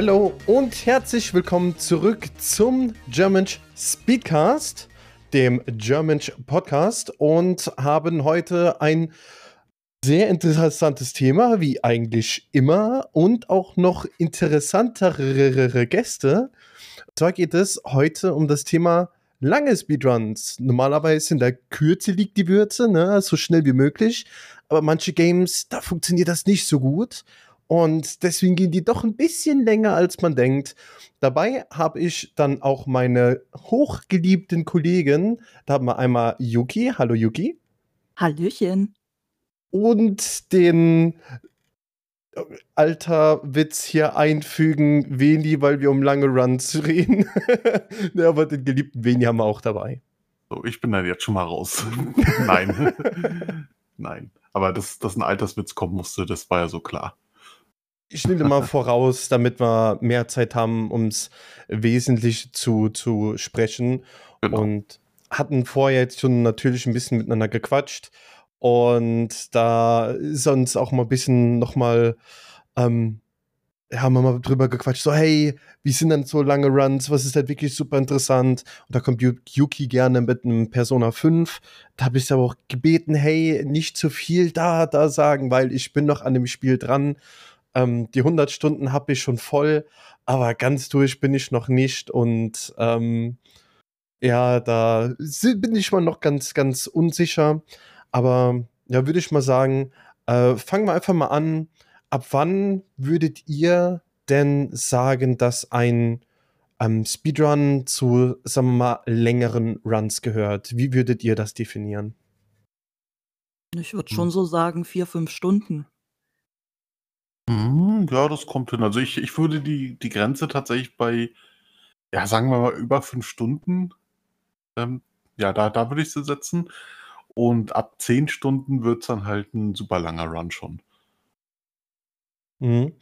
Hallo und herzlich willkommen zurück zum German Speedcast, dem German Podcast und haben heute ein sehr interessantes Thema, wie eigentlich immer, und auch noch interessantere Gäste. Und zwar geht es heute um das Thema lange Speedruns. Normalerweise in der Kürze liegt die Würze, ne? so schnell wie möglich. Aber manche Games, da funktioniert das nicht so gut. Und deswegen gehen die doch ein bisschen länger, als man denkt. Dabei habe ich dann auch meine hochgeliebten Kollegen. Da haben wir einmal Yuki. Hallo Yuki. Hallöchen. Und den äh, alter Witz hier einfügen, Veni, weil wir um lange Runs reden. ja, aber den geliebten Veni haben wir auch dabei. So, ich bin dann jetzt schon mal raus. Nein. Nein. Aber dass, dass ein Alterswitz kommen musste, das war ja so klar. Ich nehme mal voraus, damit wir mehr Zeit haben, um es wesentlich zu, zu sprechen. Genau. Und hatten vorher jetzt schon natürlich ein bisschen miteinander gequatscht. Und da ist uns auch mal ein bisschen nochmal, ähm, haben wir mal drüber gequatscht, so, hey, wie sind denn so lange Runs? Was ist halt wirklich super interessant? Und da kommt Yuki gerne mit einem Persona 5. Da habe ich aber auch gebeten, hey, nicht zu viel da, da sagen, weil ich bin noch an dem Spiel dran. Ähm, die 100 Stunden habe ich schon voll, aber ganz durch bin ich noch nicht. Und ähm, ja, da bin ich mal noch ganz, ganz unsicher. Aber ja, würde ich mal sagen, äh, fangen wir einfach mal an. Ab wann würdet ihr denn sagen, dass ein ähm, Speedrun zu, sagen wir mal, längeren Runs gehört? Wie würdet ihr das definieren? Ich würde schon hm. so sagen, vier, fünf Stunden. Mhm, ja, das kommt hin. Also ich, ich würde die, die Grenze tatsächlich bei, ja, sagen wir mal, über fünf Stunden, ähm, ja, da, da würde ich sie setzen. Und ab zehn Stunden wird es dann halt ein super langer Run schon. Mhm.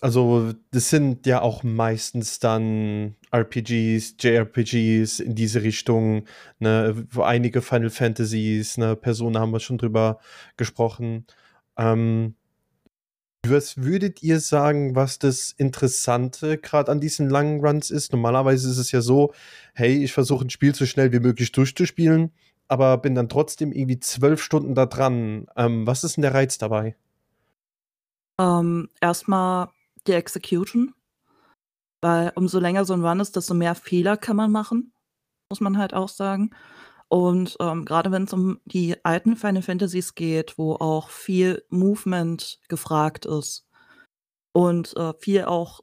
Also, das sind ja auch meistens dann RPGs, JRPGs in diese Richtung, ne, einige Final Fantasies, ne, Persona haben wir schon drüber gesprochen. Ähm, was würdet ihr sagen, was das Interessante gerade an diesen langen Runs ist? Normalerweise ist es ja so, hey, ich versuche ein Spiel so schnell wie möglich durchzuspielen, aber bin dann trotzdem irgendwie zwölf Stunden da dran. Ähm, was ist denn der Reiz dabei? Ähm, erstmal die Execution, weil umso länger so ein Run ist, desto mehr Fehler kann man machen, muss man halt auch sagen. Und ähm, gerade wenn es um die alten Final Fantasies geht, wo auch viel Movement gefragt ist und äh, viel auch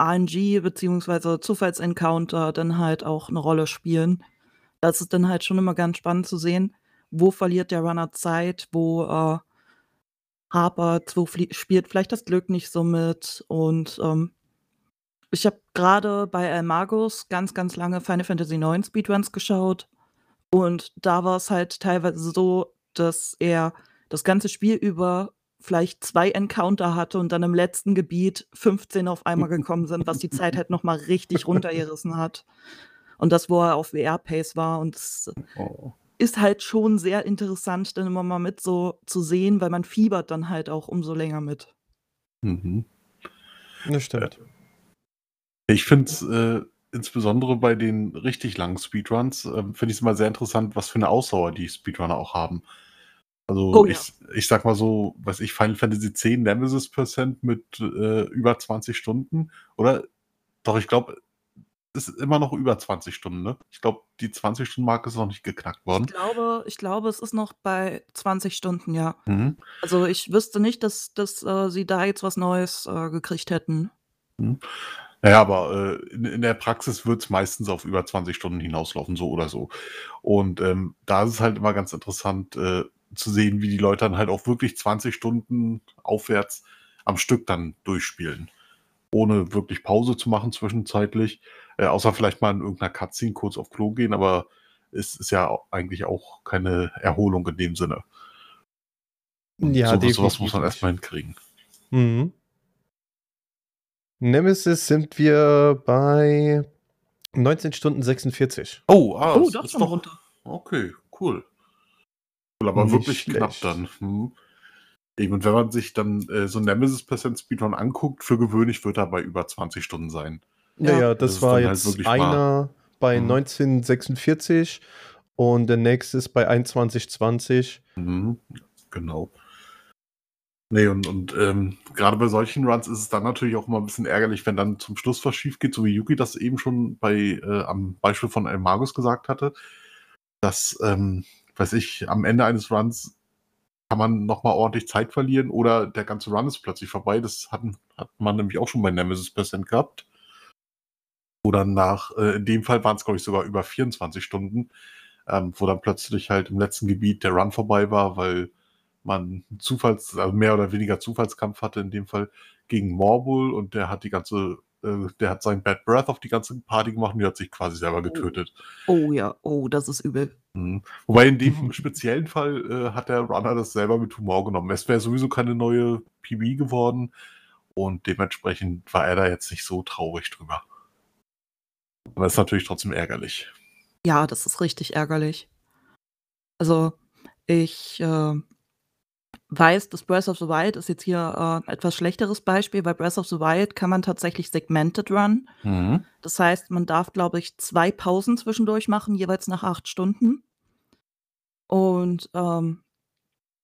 RNG bzw. Zufallsencounter dann halt auch eine Rolle spielen, das ist dann halt schon immer ganz spannend zu sehen, wo verliert der Runner Zeit, wo äh, hapert, wo spielt vielleicht das Glück nicht so mit. Und ähm, ich habe gerade bei El Magos ganz, ganz lange Final Fantasy IX Speedruns geschaut und da war es halt teilweise so, dass er das ganze Spiel über vielleicht zwei Encounter hatte und dann im letzten Gebiet 15 auf einmal gekommen sind, was die Zeit halt noch mal richtig runtergerissen hat. Und das, wo er auf VR-Pace war und es Oh. ist halt schon sehr interessant, dann immer mal mit so zu sehen, weil man fiebert dann halt auch umso länger mit. Mhm. Das stimmt. Ich finde es, äh insbesondere bei den richtig langen Speedruns, äh, finde ich es immer sehr interessant, was für eine Ausdauer die Speedrunner auch haben. Also oh, ich, ja. ich sag mal so, was ich, Final Fantasy X Nemesis Percent mit äh, über 20 Stunden, oder? Doch, ich glaube, es ist immer noch über 20 Stunden, ne? Ich glaube, die 20-Stunden-Marke ist noch nicht geknackt worden. Ich glaube, ich glaube, es ist noch bei 20 Stunden, ja. Mhm. Also ich wüsste nicht, dass, dass äh, sie da jetzt was Neues äh, gekriegt hätten. Mhm. Naja, aber äh, in, in der Praxis wird es meistens auf über 20 Stunden hinauslaufen, so oder so. Und ähm, da ist es halt immer ganz interessant äh, zu sehen, wie die Leute dann halt auch wirklich 20 Stunden aufwärts am Stück dann durchspielen. Ohne wirklich Pause zu machen zwischenzeitlich. Äh, außer vielleicht mal in irgendeiner Cutscene kurz auf Klo gehen, aber es ist ja eigentlich auch keine Erholung in dem Sinne. Und ja, sowas, sowas muss man erstmal hinkriegen. Mhm. Nemesis sind wir bei 19 Stunden 46. Oh, ah, oh das ist doch runter. Okay, cool. Cool, aber Nicht wirklich schlecht. knapp dann. Hm. Eben, und wenn man sich dann äh, so Nemesis Percent Speedrun anguckt, für gewöhnlich wird er bei über 20 Stunden sein. Ja, ja, das, Das war halt jetzt wirklich einer bei Mhm. 1946 und der nächste ist bei 2120. Mhm, genau. Nee, und, und ähm, gerade bei solchen Runs ist es dann natürlich auch immer ein bisschen ärgerlich, wenn dann zum Schluss was schief geht, so wie Yuki das eben schon bei äh, am Beispiel von El Magus gesagt hatte, dass, ähm, weiß ich, am Ende eines Runs kann man nochmal ordentlich Zeit verlieren oder der ganze Run ist plötzlich vorbei. Das hatten, hat man nämlich auch schon bei Nemesis Percent gehabt. Dann nach, äh, in dem Fall waren es, glaube ich, sogar über 24 Stunden, ähm, wo dann plötzlich halt im letzten Gebiet der Run vorbei war, weil man Zufalls, also mehr oder weniger Zufallskampf hatte, in dem Fall gegen Morbul und der hat die ganze, äh, der hat seinen Bad Breath auf die ganze Party gemacht und die hat sich quasi selber getötet. Oh ja, oh, das ist übel. Mhm. Wobei in dem speziellen Fall äh, hat der Runner das selber mit Humor genommen. Es wäre sowieso keine neue PB geworden und dementsprechend war er da jetzt nicht so traurig drüber. Aber ist natürlich trotzdem ärgerlich. Ja, das ist richtig ärgerlich. Also, ich äh, weiß, dass Breath of the Wild ist jetzt hier äh, ein etwas schlechteres Beispiel. Bei Breath of the Wild kann man tatsächlich segmented run. Das heißt, man darf, glaube ich, zwei Pausen zwischendurch machen, jeweils nach acht Stunden. Und ähm,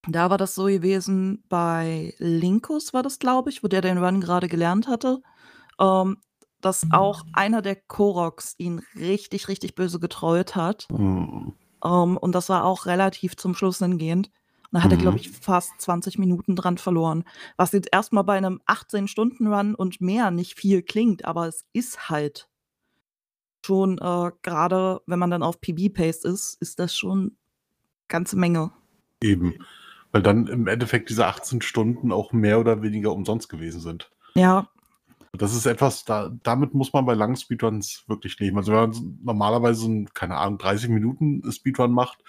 da war das so gewesen, bei Linkus war das, glaube ich, wo der den Run gerade gelernt hatte, ähm, dass auch einer der Koroks ihn richtig, richtig böse getrollt hat. Mhm. Ähm, und das war auch relativ zum Schluss hingehend. Und da hat er, glaube Mhm. ich, fast 20 Minuten dran verloren. Was jetzt erstmal bei einem 18-Stunden-Run und mehr nicht viel klingt, aber es ist halt schon, äh, gerade wenn man dann auf PB-Pace ist, ist das schon ganze Menge. Eben. Weil dann im Endeffekt diese 18 Stunden auch mehr oder weniger umsonst gewesen sind. Ja, Das ist etwas, da, damit muss man bei langen Speedruns wirklich leben. Also wenn man normalerweise so ein, keine Ahnung, 30 Minuten Speedrun macht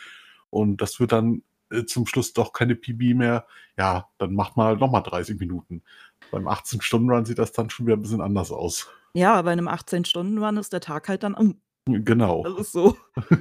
und das wird dann äh, zum Schluss doch keine PB mehr, ja, dann macht man halt nochmal 30 Minuten. Beim 18-Stunden-Run sieht das dann schon wieder ein bisschen anders aus. ja, bei einem 18-Stunden-Run ist der Tag halt dann um. Genau. Das ist so.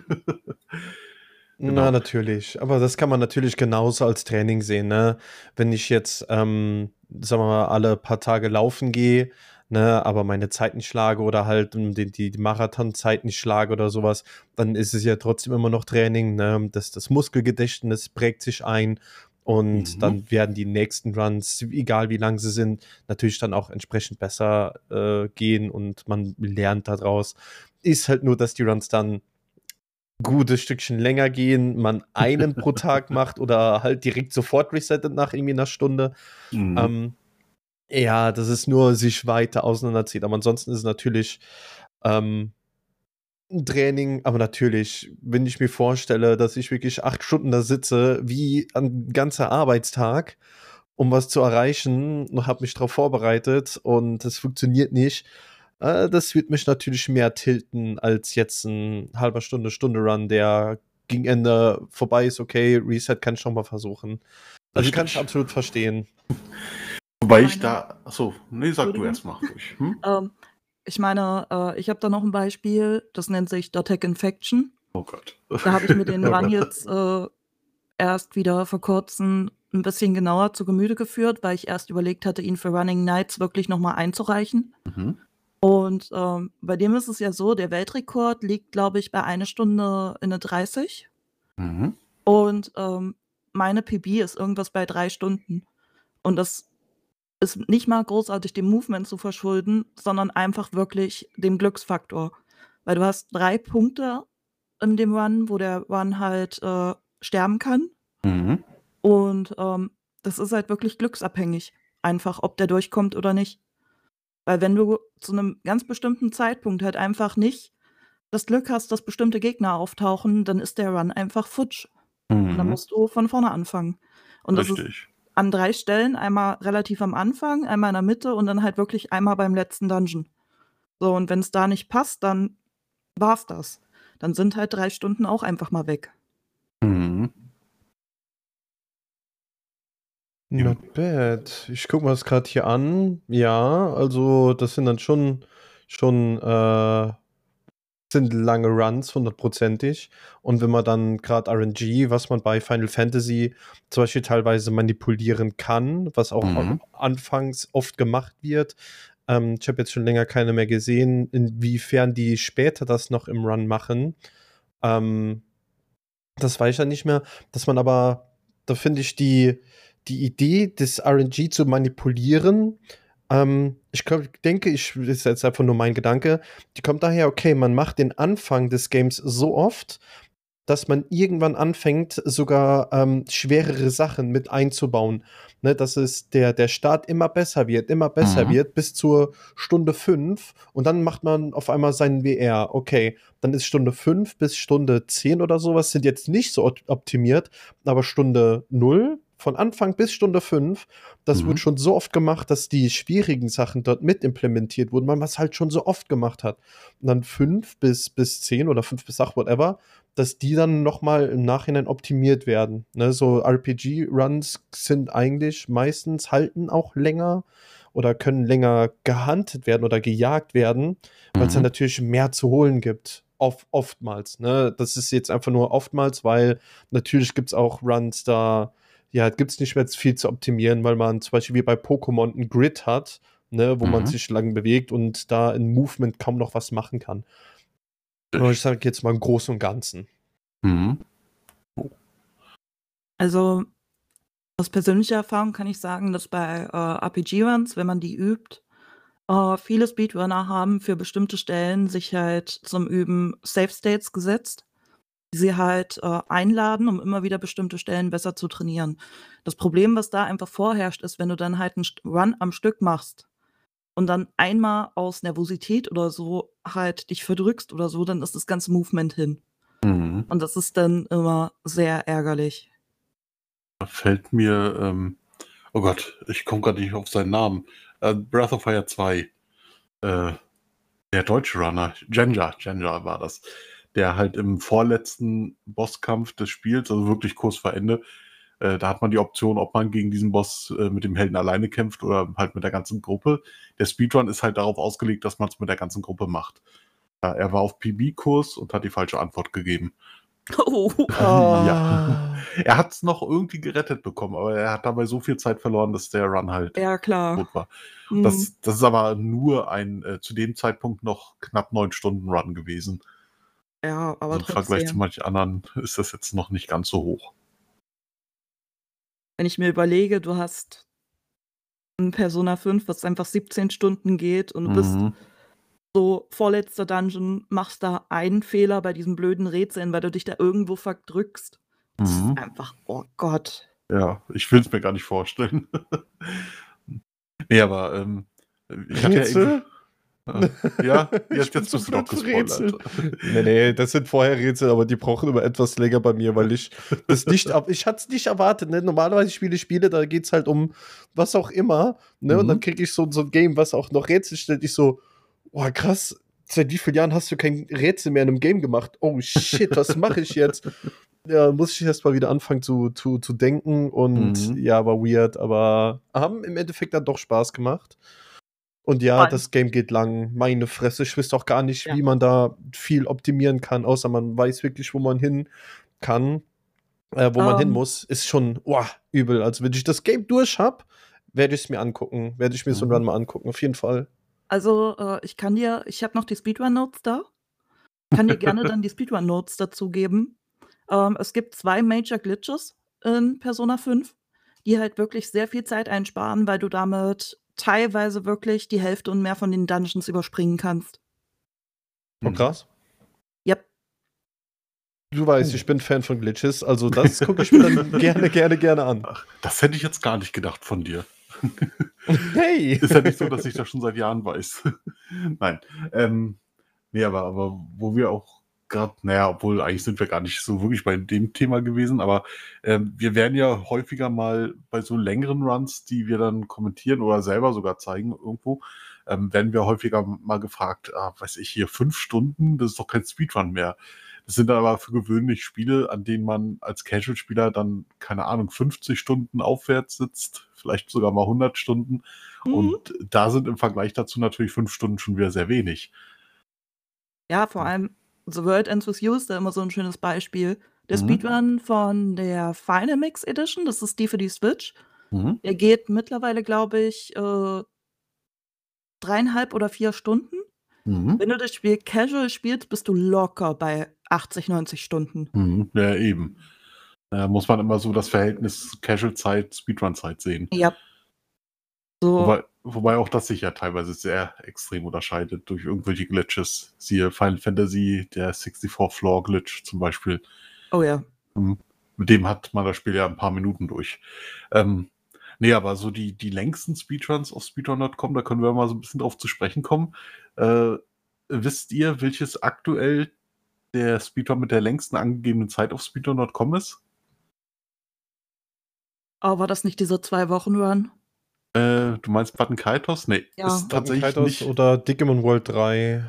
Genau. Na, natürlich. Aber das kann man natürlich genauso als Training sehen, ne? Wenn ich jetzt, ähm, sagen wir mal, alle paar Tage laufen gehe, ne, aber meine Zeit nicht schlage oder halt ähm, die, die, die Marathonzeit nicht schlage oder sowas, dann ist es ja trotzdem immer noch Training, ne? Das, das Muskelgedächtnis prägt sich ein und Mhm. dann werden die nächsten Runs, egal wie lang sie sind, natürlich dann auch entsprechend besser äh, gehen und man lernt daraus. Ist halt nur, dass die Runs dann gutes Stückchen länger gehen, man einen pro Tag macht oder halt direkt sofort resettet nach irgendwie einer Stunde. Mhm. Ähm, ja, das ist nur sich weiter auseinanderzieht. Aber ansonsten ist es natürlich ähm, ein Training. Aber natürlich, wenn ich mir vorstelle, dass ich wirklich acht Stunden da sitze, wie ein ganzer Arbeitstag, um was zu erreichen und habe mich darauf vorbereitet und es funktioniert nicht, äh, das wird mich natürlich mehr tilten als jetzt ein halber Stunde, Stunde Run, der gegen Ende vorbei ist. Okay, Reset kann ich noch mal versuchen. Also kann ich absolut verstehen. Wobei ich da, achso, nee, sag du erst mal ruhig. Hm? Ähm, ich meine, äh, ich habe da noch ein Beispiel, das nennt sich Dotec Infection. Oh Gott. Da habe ich mir den Oh Run jetzt äh, erst wieder vor kurzem ein bisschen genauer zu Gemüte geführt, weil ich erst überlegt hatte, ihn für Running Nights wirklich nochmal einzureichen. Mhm. Und ähm, bei dem ist es ja so, der Weltrekord liegt, glaube ich, bei einer Stunde in der 30. Mhm. Und ähm, meine PB ist irgendwas bei drei Stunden. Und das ist nicht mal großartig dem Movement zu verschulden, sondern einfach wirklich dem Glücksfaktor. Weil du hast drei Punkte in dem Run, wo der Run halt äh, sterben kann. Mhm. Und ähm, das ist halt wirklich glücksabhängig. Einfach, ob der durchkommt oder nicht. Weil wenn du zu einem ganz bestimmten Zeitpunkt halt einfach nicht das Glück hast, dass bestimmte Gegner auftauchen, dann ist der Run einfach futsch. Und dann Mhm. musst du von vorne anfangen. Und das ist Richtig. An drei Stellen, einmal relativ am Anfang, einmal in der Mitte und dann halt wirklich einmal beim letzten Dungeon. So, und wenn es da nicht passt, dann war's das. Dann sind halt drei Stunden auch einfach mal weg. Mhm. Not bad. Ich gucke mir das gerade hier an. Ja, also das sind dann schon, schon äh, sind lange Runs, hundertprozentig. Und wenn man dann gerade RNG, was man bei Final Fantasy zum Beispiel teilweise manipulieren kann, was auch Mhm. anfangs oft gemacht wird. Ähm, ich habe jetzt schon länger keine mehr gesehen, inwiefern die später das noch im Run machen. Ähm, das weiß ich ja nicht mehr. Dass man aber, da finde ich die, die Idee, das RNG zu manipulieren, ähm, ich glaub, denke, ich, das ist jetzt einfach nur mein Gedanke, die kommt daher, okay, man macht den Anfang des Games so oft, dass man irgendwann anfängt, sogar ähm, schwerere Sachen mit einzubauen. Ne, dass es der, der Start immer besser wird, immer besser Mhm. wird, bis zur Stunde 5 und dann macht man auf einmal seinen WR. Okay, dann ist Stunde 5 bis Stunde 10 oder sowas sind jetzt nicht so op- optimiert, aber Stunde 0 von Anfang bis Stunde 5, das Mhm. wird schon so oft gemacht, dass die schwierigen Sachen dort mit implementiert wurden, weil man es halt schon so oft gemacht hat. Und dann 5 bis, bis 10 oder 5 bis 8, whatever, dass die dann nochmal im Nachhinein optimiert werden. Ne, so RPG-Runs sind eigentlich meistens halten auch länger oder können länger gehuntet werden oder gejagt werden, weil es dann Mhm. natürlich mehr zu holen gibt. Oft, oftmals. Ne? Das ist jetzt einfach nur oftmals, weil natürlich gibt es auch Runs, da ja, gibt es nicht mehr viel zu optimieren, weil man zum Beispiel wie bei Pokémon ein Grid hat, ne, wo man Mhm. sich lang bewegt und da in Movement kaum noch was machen kann. Aber ich sage jetzt mal im Großen und Ganzen. Mhm. Also aus persönlicher Erfahrung kann ich sagen, dass bei äh, RPG-Runs, wenn man die übt, äh, viele Speedrunner haben für bestimmte Stellen sich halt zum Üben Safe States gesetzt, sie halt äh, einladen, um immer wieder bestimmte Stellen besser zu trainieren. Das Problem, was da einfach vorherrscht, ist, wenn du dann halt einen Run am Stück machst und dann einmal aus Nervosität oder so halt dich verdrückst oder so, dann ist das ganze Movement hin. Mhm. Und das ist dann immer sehr ärgerlich. Da fällt mir, ähm, oh Gott, ich komme gerade nicht auf seinen Namen. Äh, Breath of Fire 2. Äh, der deutsche Runner, Genja, Genja war das. Der halt im vorletzten Bosskampf des Spiels, also wirklich kurz vor Ende, äh, da hat man die Option, ob man gegen diesen Boss äh, mit dem Helden alleine kämpft oder halt mit der ganzen Gruppe. Der Speedrun ist halt darauf ausgelegt, dass man es mit der ganzen Gruppe macht. Ja, er war auf PB-Kurs und hat die falsche Antwort gegeben. Oh. Ja. Er hat es noch irgendwie gerettet bekommen, aber er hat dabei so viel Zeit verloren, dass der Run halt Ja, klar. tot war. Mhm. Das, das ist aber nur ein äh, zu dem Zeitpunkt noch knapp neun Stunden Run gewesen. Ja, aber Also Im Vergleich zu manchen anderen ist das jetzt noch nicht ganz so hoch. Wenn ich mir überlege, du hast ein Persona 5, was einfach 17 Stunden geht und du bist Mhm. so vorletzter Dungeon, machst da einen Fehler bei diesen blöden Rätseln, weil du dich da irgendwo verdrückst. Das Mhm. ist einfach, oh Gott. Ja, ich will es mir gar nicht vorstellen. nee, aber ähm, ich hatte ja Rätsel? eben. Äh, ja, jetzt, jetzt bist du doch gespoilert. Nee, nee, das sind vorher Rätsel, aber die brauchen immer etwas länger bei mir, weil ich das nicht. Ich hatte es nicht erwartet, ne? Normalerweise spiele ich Spiele, da geht es halt um was auch immer, ne? Und Mhm. dann kriege ich so, so ein Game, was auch noch Rätsel stellt. Ich so, boah, krass, seit wie vielen Jahren hast du kein Rätsel mehr in einem Game gemacht? Oh shit, was mache ich jetzt? Ja, muss ich erst mal wieder anfangen zu, zu, zu denken und Mhm. ja, war weird, aber haben im Endeffekt dann doch Spaß gemacht. Und ja, Voll. das Game geht lang. Meine Fresse, ich wüsste auch gar nicht, Ja. wie man da viel optimieren kann, außer man weiß wirklich, wo man hin kann, äh, wo man hin Ähm. muss. Ist schon oh, übel. Also, wenn ich das Game durch habe, werde ich es mir angucken. Werde ich mir so einen Mhm. Run mal angucken, auf jeden Fall. Also, äh, ich kann dir, ich habe noch die Speedrun-Notes da. Kann dir gerne dann die Speedrun-Notes dazu geben. Ähm, es gibt zwei Major Glitches in Persona 5, die halt wirklich sehr viel Zeit einsparen, weil du damit teilweise wirklich die Hälfte und mehr von den Dungeons überspringen kannst. Oh, Mhm. krass. Yep. Du weißt, ich bin Fan von Glitches, also das gucke ich mir dann gerne, gerne, gerne an. Ach, das hätte ich jetzt gar nicht gedacht von dir. Hey! Ist ja nicht so, dass ich das schon seit Jahren weiß. Nein. Ähm, nee, aber, aber wo wir auch gerade, naja, obwohl eigentlich sind wir gar nicht so wirklich bei dem Thema gewesen, aber ähm, wir werden ja häufiger mal bei so längeren Runs, die wir dann kommentieren oder selber sogar zeigen irgendwo, ähm, werden wir häufiger mal gefragt, ah, weiß ich hier, fünf Stunden, das ist doch kein Speedrun mehr. Das sind aber für gewöhnlich Spiele, an denen man als Casual-Spieler dann, keine Ahnung, 50 Stunden aufwärts sitzt, vielleicht sogar mal 100 Stunden. Mhm. Und da sind im Vergleich dazu natürlich fünf Stunden schon wieder sehr wenig. Ja, vor allem The World Ends With You ist da immer so 'n schönes Beispiel. Der Mhm. Speedrun von der Final Mix Edition, das ist die für die Switch, Mhm. der geht mittlerweile, glaube ich, äh 3,5 oder 4 Stunden. Mhm. Wenn du das Spiel casual spielst, bist du locker bei 80, 90 Stunden. Mhm. Ja, eben. Da muss man immer so das Verhältnis Casual-Zeit, Speedrun-Zeit sehen. Ja. So Wobei wobei auch das sich ja teilweise sehr extrem unterscheidet durch irgendwelche Glitches. Siehe Final Fantasy, der 64-Floor-Glitch zum Beispiel. Oh ja. Mhm. Mit dem hat man das Spiel ja 'n paar Minuten durch. Ähm, ne, aber so die die längsten Speedruns auf speedrun.com, da können wir mal so 'n bisschen drauf zu sprechen kommen. Äh, wisst ihr, welches aktuell der Speedrun mit der längsten angegebenen Zeit auf speedrun.com ist? Oh, war das nicht dieser 2-Wochen-Run? Äh, du meinst Button Kaitos? Ne, Ja. ist tatsächlich Kaitos nicht oder Digimon World 3,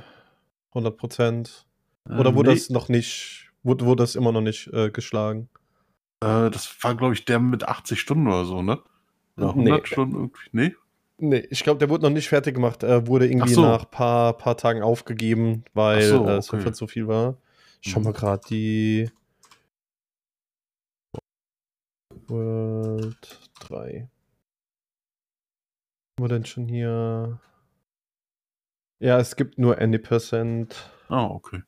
100% Oder Äh, wurde ne. das noch nicht wurde wurde das immer noch nicht, äh, geschlagen? Äh, das war, glaube ich, der mit 80 Stunden oder so, ne? Oder Ne. 100 Stunden irgendwie, ne? Ne, ich glaube, der wurde noch nicht fertig gemacht. Er wurde irgendwie so. nach paar paar Tagen aufgegeben, weil, so, äh, es okay. einfach zu viel war. Ich schaue Mhm. mal grad die World 3. Haben wir denn schon hier Ja, es gibt nur Any Percent. Ah, okay.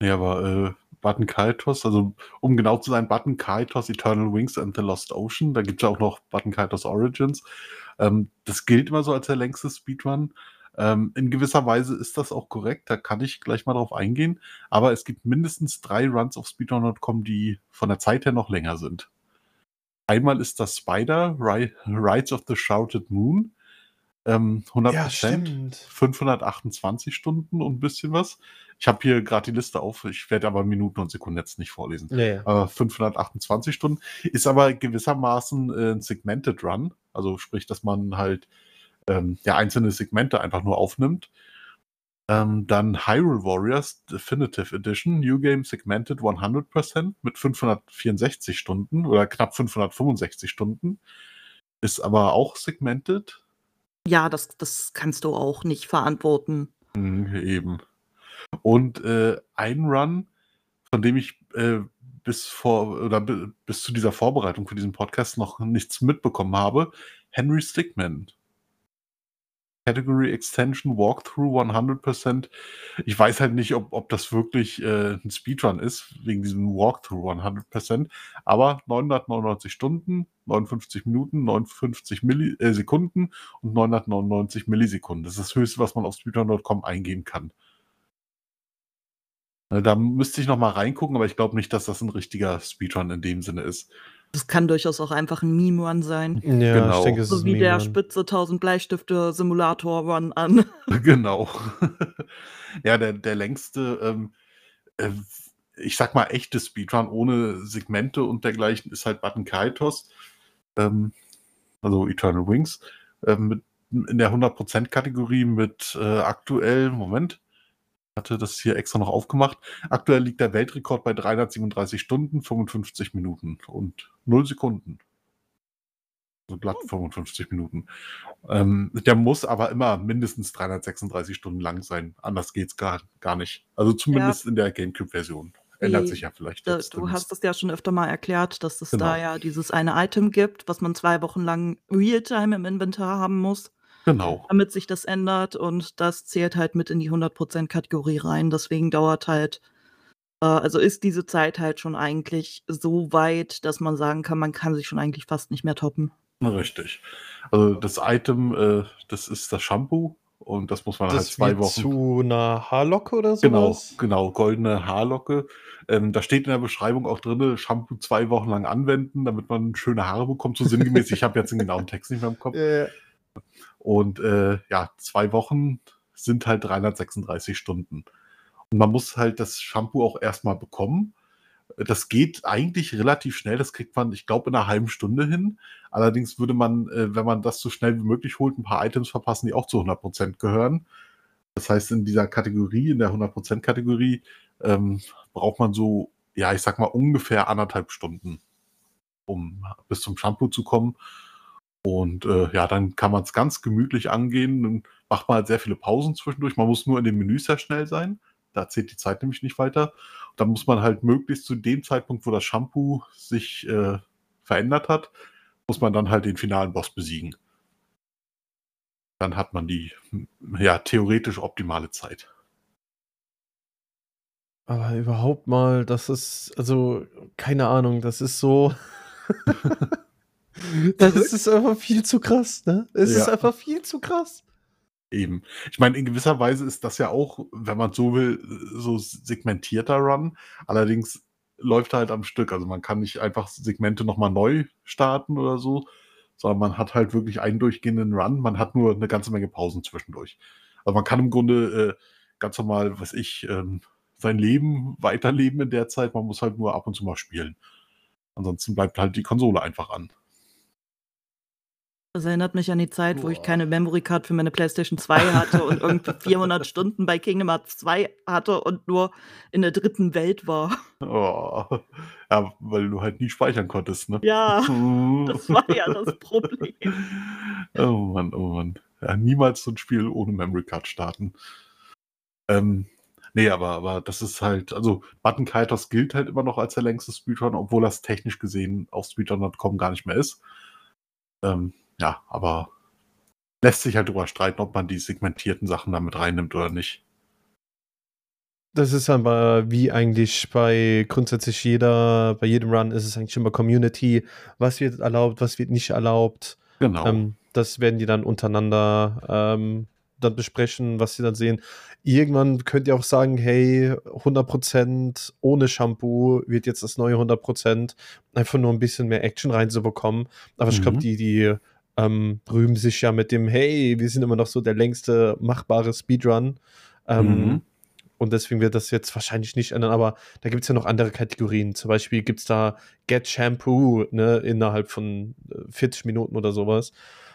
Ne, aber, äh, Button Kaitos, also, um genau zu sein, Button Kaitos Eternal Wings and the Lost Ocean, da gibt's ja auch noch Button Kaitos Origins. Ähm, das gilt immer so als der längste Speedrun. Ähm, in gewisser Weise ist das auch korrekt, da kann ich gleich mal drauf eingehen. Aber es gibt mindestens 3 Runs auf speedrun.com, die von der Zeit her noch länger sind. Einmal ist das Spider Ri Rides of the Shrouded Moon, ähm, 100 Ja, stimmt. 528 Stunden und 'n bisschen was. Ich habe hier grad die Liste auf, ich werde aber Minuten und Sekunden jetzt nicht vorlesen. Ja. Aber 528 Stunden ist aber gewissermaßen, äh, 'n Segmented Run. Also, sprich, dass man halt, ähm, ja, einzelne Segmente einfach nur aufnimmt. Ähm, dann Hyrule Warriors Definitive Edition, New Game Segmented 100% mit 564 Stunden oder knapp 565 Stunden. Ist aber auch segmented. Ja, das das kannst du auch nicht verantworten. Mhm, eben. Und, äh, ein Run, von dem ich, äh, bis vor oder bi bis zu dieser Vorbereitung für diesen Podcast noch nichts mitbekommen habe, Henry Stickmin. Category Extension Walkthrough 100%. Ich weiß halt nicht, ob ob das wirklich, äh, 'n Speedrun ist, wegen diesem Walkthrough 100%, aber 999 Stunden, 59 Minuten, 59 Milli äh, Sekunden und 999 Millisekunden. Das ist das Höchste, was man auf speedrun.com eingeben kann. Ne, da müsste ich noch mal reingucken, aber ich glaube nicht, dass das 'n richtiger Speedrun in dem Sinne ist. Das kann durchaus auch einfach 'n Meme-Run sein. Ja, ich Genau. denke, es ist So 'n wie der. Spitze 1000 Bleistifte Simulator-Run an. Genau. Ja, der der längste, ähm, äh, ich sage mal, echte Speedrun ohne Segmente und dergleichen ist halt Button Kaitos, ähm, also Eternal Wings, ähm, mit in der 100% Kategorie mit, äh, aktuell Moment, hatte das hier extra noch aufgemacht. Aktuell liegt der Weltrekord bei 337 Stunden, 55 Minuten und 0 Sekunden. So glatt 55 Minuten. Ähm, der muss aber immer mindestens 336 Stunden lang sein. Anders geht's gar gar nicht. Also, zumindest in der GameCube-Version. Ändert sich ja vielleicht da du hast das ja schon öfter mal erklärt, dass es Genau. da ja dieses eine Item gibt, was man 2 Wochen lang Realtime im Inventar haben muss, Genau. damit sich das ändert und das zählt halt mit in die 100% Kategorie rein. Deswegen dauert halt äh, also, ist diese Zeit halt schon eigentlich so weit, dass man sagen kann, man kann sich schon eigentlich fast nicht mehr toppen. Richtig. Also, das Item, äh, das ist das Shampoo und das muss man halt Das 2 wird Wochen zu 'ner Haarlocke oder so Genau, genau, goldene Haarlocke. Ähm, da steht in der Beschreibung auch drinne: „Shampoo 2 Wochen lang anwenden, damit man schöne Haare bekommt“, so sinngemäß. Ich habe jetzt den genauen Text nicht mehr im Kopf. Ja, ja. Und, äh, ja, 2 Wochen sind halt 336 Stunden. Und man muss halt das Shampoo auch erst mal bekommen. Das geht eigentlich relativ schnell. Das kriegt man, ich glaube, in 'ner halben Stunde hin. Allerdings würde man, äh, wenn man das so schnell wie möglich holt, 'n paar Items verpassen, die auch zu 100% gehören. Das heißt, in dieser Kategorie, in der 100% Kategorie, ähm, braucht man so, ja, ich sage mal, ungefähr 1,5 Stunden, um bis zum Shampoo zu kommen. Und, äh, ja, dann kann man's ganz gemütlich angehen. Dann macht man halt sehr viele Pausen zwischendurch. Man muss nur in den Menüs sehr schnell sein. Da zählt die Zeit nämlich nicht weiter. Und dann muss man halt möglichst zu dem Zeitpunkt, wo das Shampoo sich äh, verändert hat, muss man dann halt den finalen Boss besiegen. Dann hat man die ja theoretisch optimale Zeit. Aber überhaupt mal, das ist, also, keine Ahnung, das ist so. das ist einfach viel zu krass, ne? Es ist Ja. einfach viel zu krass. Eben. Ich meine, in gewisser Weise ist das ja auch, wenn man so will, so segmentierter Run. Allerdings läuft er halt am Stück. Also man kann nicht einfach Segmente nochmal neu starten oder so, sondern man hat halt wirklich einen durchgehenden Run. Man hat nur eine ganze Menge Pausen zwischendurch. Also man kann im Grunde äh, ganz normal, was ich, ähm, sein Leben weiterleben in der Zeit. Man muss halt nur ab und zu mal spielen. Ansonsten bleibt halt die Konsole einfach an. Das erinnert mich an die Zeit, wo ich Boah. keine Memory Card für meine PlayStation 2 hatte und irgendwie 400 Stunden bei Kingdom Hearts 2 hatte und nur in der dritten Welt war. Oh. Ja, weil du halt nie speichern konntest, ne? Ja, das war ja das Problem. Oh Mann, oh Mann. Ja, niemals so ein Spiel ohne Memory Card starten. Ähm, nee, aber, aber das ist halt, also Button Kaitos gilt halt immer noch als der längste Speedrun, obwohl das technisch gesehen auf speedrun.com gar nicht mehr ist. Ähm, ja, aber lässt sich halt drüber streiten, ob man die segmentierten Sachen damit reinnimmt oder nicht. Das ist aber wie eigentlich bei grundsätzlich jeder, bei jedem Run ist es eigentlich immer Community. Was wird erlaubt, was wird nicht erlaubt. Genau. Ähm, das werden die dann untereinander ähm, dann besprechen, was sie dann sehen. Irgendwann könnt ihr auch sagen, hey, 100% ohne Shampoo wird jetzt das neue 100%, einfach nur ein bisschen mehr Action reinzubekommen. Aber ich glaube, Mhm. die, die ähm, rühmen sich ja mit dem, hey, wir sind immer noch so der längste machbare Speedrun. Ähm, Mhm. Und deswegen wird das jetzt wahrscheinlich nicht ändern, aber da gibt es ja noch andere Kategorien. Zum Beispiel gibt es da Get Shampoo ne, innerhalb von äh, 40 Minuten oder sowas.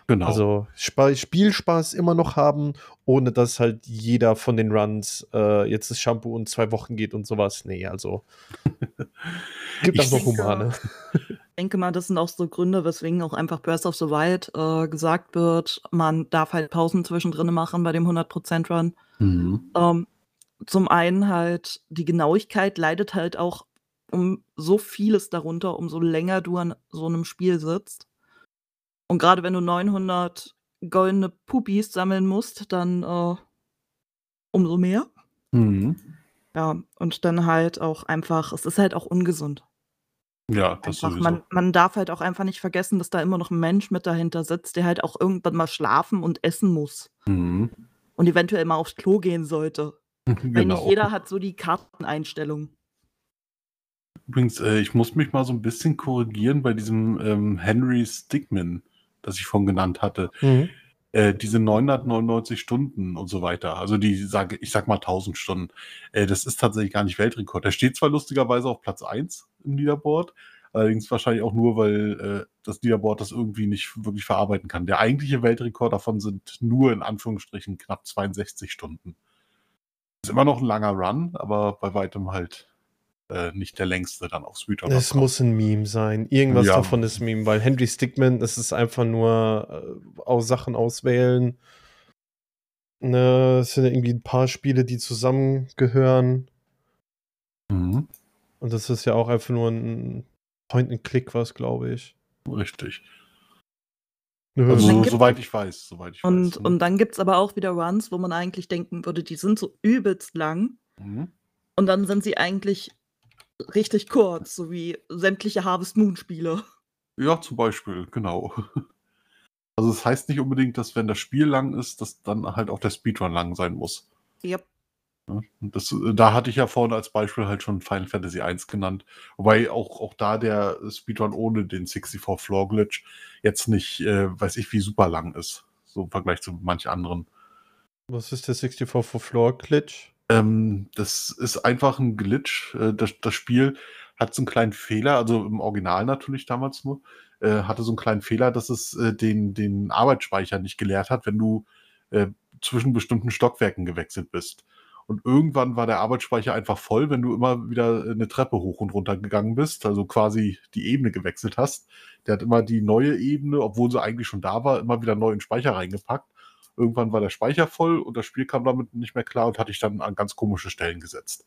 Genau. Also Spa Spielspaß immer noch haben, ohne dass halt jeder von den Runs äh, jetzt das Shampoo in zwei Wochen geht und sowas. Nee, also gibt Ich auch noch Humane. Ich denke mal, das sind auch so Gründe, weswegen auch einfach Breath of the Wild äh, gesagt wird, man darf halt Pausen zwischendrin machen bei dem 100% Run. Mhm. Ähm, zum einen halt, die Genauigkeit leidet halt auch um so vieles darunter, umso länger du an so einem Spiel sitzt. Und gerade wenn du 900 goldene Pupis sammeln musst, dann äh, umso mehr. Mhm. Ja, und dann halt auch einfach, es ist halt auch ungesund. Ja, das Einfach, sowieso. man, man darf halt auch einfach nicht vergessen, dass da immer noch ein Mensch mit dahinter sitzt, der halt auch irgendwann mal schlafen und essen muss. Mhm. Und eventuell mal aufs Klo gehen sollte. Weil nicht Genau. jeder hat so die Karteneinstellung. Übrigens, äh, ich muss mich mal so ein bisschen korrigieren bei diesem ähm, Henry Stickmin, das ich vorhin genannt hatte. Mhm. Äh, diese 999 Stunden und so weiter, also die sage, ich sag mal 1000 Stunden, äh, das ist tatsächlich gar nicht Weltrekord. Der steht zwar lustigerweise auf Platz 1 im Leaderboard, allerdings wahrscheinlich auch nur, weil äh, das Leaderboard das irgendwie nicht wirklich verarbeiten kann. Der eigentliche Weltrekord davon sind nur in Anführungsstrichen knapp 62 Stunden. Ist immer noch ein langer Run, aber bei weitem halt äh, nicht der längste dann auf Speedrun. Es muss ein Meme sein. Irgendwas Ja. davon ist Meme, weil Henry Stickmin, das ist einfach nur äh, aus Sachen auswählen. Ne, es sind ja irgendwie ein paar Spiele, die zusammengehören. Mhm, Und das ist ja auch einfach nur ein Point-and-Click, was, glaube ich. richtig. Also, soweit ich weiß, soweit ich Und, weiß. ne? und dann gibt es aber auch wieder Runs, wo man eigentlich denken würde, die sind so übelst lang. Mhm. Und dann sind sie eigentlich richtig kurz, so wie sämtliche Harvest Moon-Spiele. Ja, zum Beispiel, genau. Also es heißt nicht unbedingt, dass wenn das Spiel lang ist, dass dann halt auch der Speedrun lang sein muss. Yep. Und das, äh, da hatte ich ja vorhin als Beispiel halt schon Final Fantasy 1 genannt. Wobei auch, auch da der Speedrun ohne den 64 Floor Glitch jetzt nicht, äh, weiß ich, wie super lang ist. So im Vergleich zu manch anderen. Was ist der 64 for Floor Glitch? Ähm, das ist einfach ein Glitch. Äh, das, das Spiel hat so einen kleinen Fehler, also im Original natürlich damals nur, äh, hatte so einen kleinen Fehler, dass es äh, den, den Arbeitsspeicher nicht geleert hat, wenn du äh, zwischen bestimmten Stockwerken gewechselt bist. Und irgendwann war der Arbeitsspeicher einfach voll, wenn du immer wieder eine Treppe hoch und runter gegangen bist, also quasi die Ebene gewechselt hast. Der hat immer die neue Ebene, obwohl sie eigentlich schon da war, immer wieder neu in den Speicher reingepackt. Irgendwann war der Speicher voll und das Spiel kam damit nicht mehr klar und hatte ich dann an ganz komische Stellen gesetzt.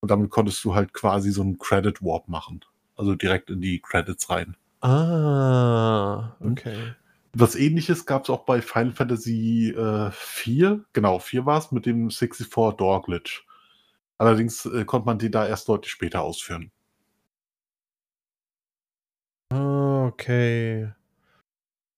Und damit konntest du halt quasi so einen Credit Warp machen. Also direkt in die Credits rein. Ah, okay. Was ähnliches gab es auch bei Final Fantasy äh, 4. Genau, 4 war es mit dem 64 Door Glitch. Allerdings äh, konnte man die da erst deutlich später ausführen. Ah, okay.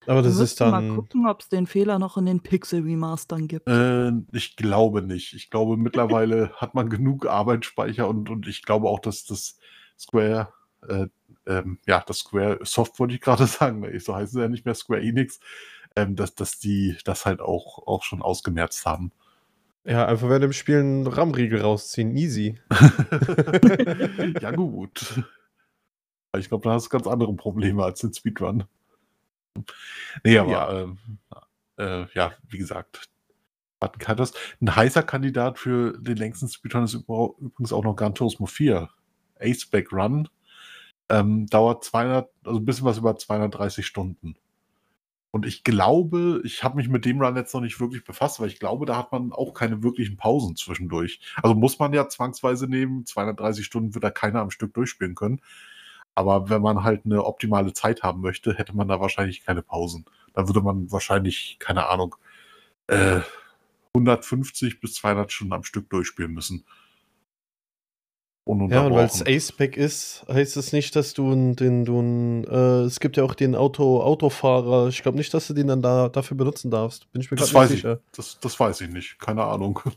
Aber das ist müssten mal dann. gucken, ob es den Fehler noch in den Pixel-Remastern gibt. Äh, ich glaube nicht. Ich glaube, mittlerweile hat man genug Arbeitsspeicher und, und ich glaube auch, dass das Square, äh, ähm, ja, das Square Soft wollte ich gerade sagen, weil so heißen sie ja nicht mehr Square Enix, ähm, dass, dass die das halt auch, auch schon ausgemerzt haben. Ja, einfach während dem Spiel einen RAM-Riegel rausziehen. Easy. ja, gut. Ich glaube, da hast du ganz andere Probleme als den Speedrun. Nee, aber Ja. ähm, äh, ja, wie gesagt, Button Cutters. Ein heißer Kandidat für den längsten Speedrun ist übrigens auch noch Gran Turismo 4. Aceback Run. Ähm, dauert 200, also ein bisschen was über 230 Stunden. Und ich glaube, ich habe mich mit dem Run jetzt noch nicht wirklich befasst, weil ich glaube, da hat man auch keine wirklichen Pausen zwischendurch. Also muss man ja zwangsweise nehmen, 230 Stunden wird da keiner am Stück durchspielen können. Aber wenn man halt eine optimale Zeit haben möchte, hätte man da wahrscheinlich keine Pausen. Da würde man wahrscheinlich, keine Ahnung, äh, 150 bis 200 Stunden am Stück durchspielen müssen. Ja, und weil es Aceback ist, heißt es nicht, dass du den, du n- äh, es gibt ja auch den Auto, Autofahrer. Ich glaube nicht, dass du den dann da dafür benutzen darfst. Bin ich mir Das weiß nicht ich. sicher. Das, das weiß ich nicht. Keine Ahnung.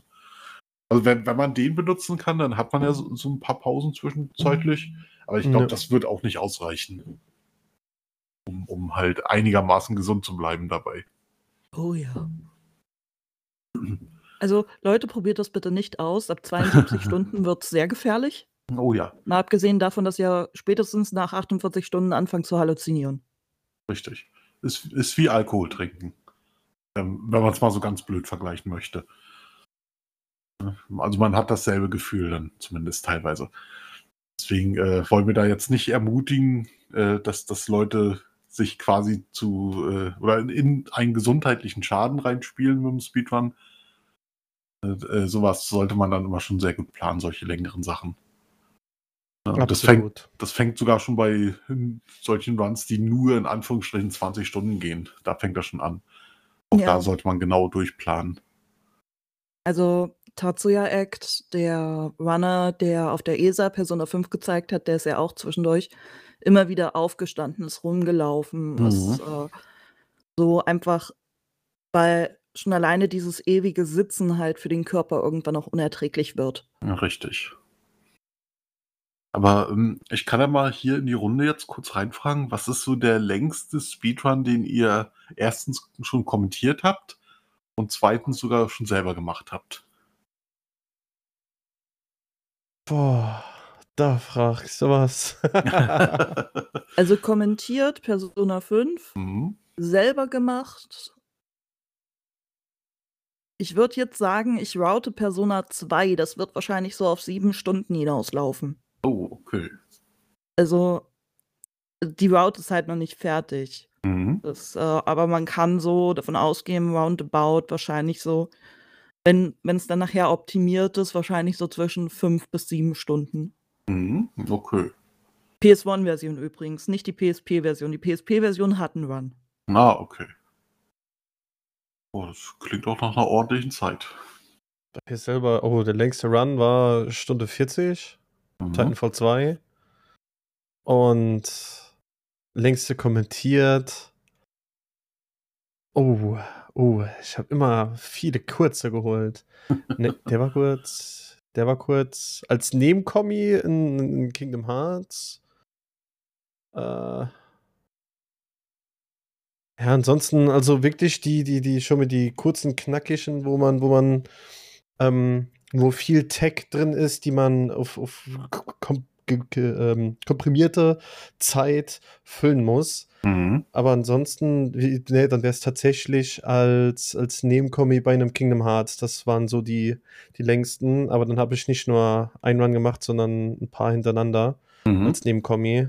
Also wenn, wenn man den benutzen kann, dann hat man ja so, so ein paar Pausen zwischenzeitlich. Aber ich glaube, Ja. das wird auch nicht ausreichen. Um, um halt einigermaßen gesund zu bleiben dabei. Oh ja. Also, Leute, probiert das bitte nicht aus. Ab 72 Stunden wird es sehr gefährlich. Oh ja, Mal abgesehen davon, dass ihr spätestens nach 48 Stunden anfangt zu halluzinieren. richtig. Ist, ist wie Alkohol trinken. Ähm, wenn man es mal so ganz blöd vergleichen möchte. Also man hat dasselbe Gefühl dann zumindest teilweise. Deswegen äh, wollen wir da jetzt nicht ermutigen, äh, dass, dass Leute sich quasi zu äh, oder in, in einen gesundheitlichen Schaden reinspielen mit dem Speedrun. Äh, äh, sowas sollte man dann immer schon sehr gut planen, solche längeren Sachen. Ja, das, fängt, das fängt sogar schon bei solchen Runs, die nur in Anführungsstrichen 20 Stunden gehen. Da fängt das schon an. Auch Ja. da sollte man genau durchplanen. Also, Tatsuya Act, der Runner, der auf der ESA Persona 5 gezeigt hat, der ist ja auch zwischendurch immer wieder aufgestanden, ist rumgelaufen, Mhm. ist äh, so einfach, weil schon alleine dieses ewige Sitzen halt für den Körper irgendwann auch unerträglich wird. Ja, richtig. Aber ähm, ich kann ja mal hier in die Runde jetzt kurz reinfragen, was ist so der längste Speedrun, den ihr erstens schon kommentiert habt und zweitens sogar schon selber gemacht habt? Boah, da fragst du was. Also kommentiert Persona 5, mhm. selber gemacht. Ich würde jetzt sagen, ich route Persona 2. Das wird wahrscheinlich so auf sieben Stunden hinauslaufen. Oh, okay. Also, die Route ist halt noch nicht fertig. Mhm. Das, äh, aber man kann so davon ausgehen, roundabout wahrscheinlich so, wenn es dann nachher optimiert ist, wahrscheinlich so zwischen fünf bis sieben Stunden. Mhm. Okay. PS1-Version übrigens, nicht die PSP-Version. Die PSP-Version hat einen Run. Ah, okay. Oh, das klingt auch nach einer ordentlichen Zeit. Hier selber, oh, der längste Run war Stunde 40, Mhm. Titanfall 2. Und längste kommentiert. Oh, oh, ich habe immer viele kurze geholt. Ne, der war kurz. Der war kurz als Nebenkommi in, in Kingdom Hearts. Äh, ja, ansonsten, also wirklich die, die, die, schon mit die kurzen, knackigen, wo man, wo man, ähm, wo viel Tech drin ist, die man auf, auf ähm, komprimierte Zeit füllen muss. Mhm. Aber ansonsten, wie, nee, dann wäre es tatsächlich als, als Nebenkommi bei einem Kingdom Hearts. Das waren so die, die längsten. Aber dann habe ich nicht nur einen Run gemacht, sondern ein paar hintereinander Mhm. als Nebenkommi.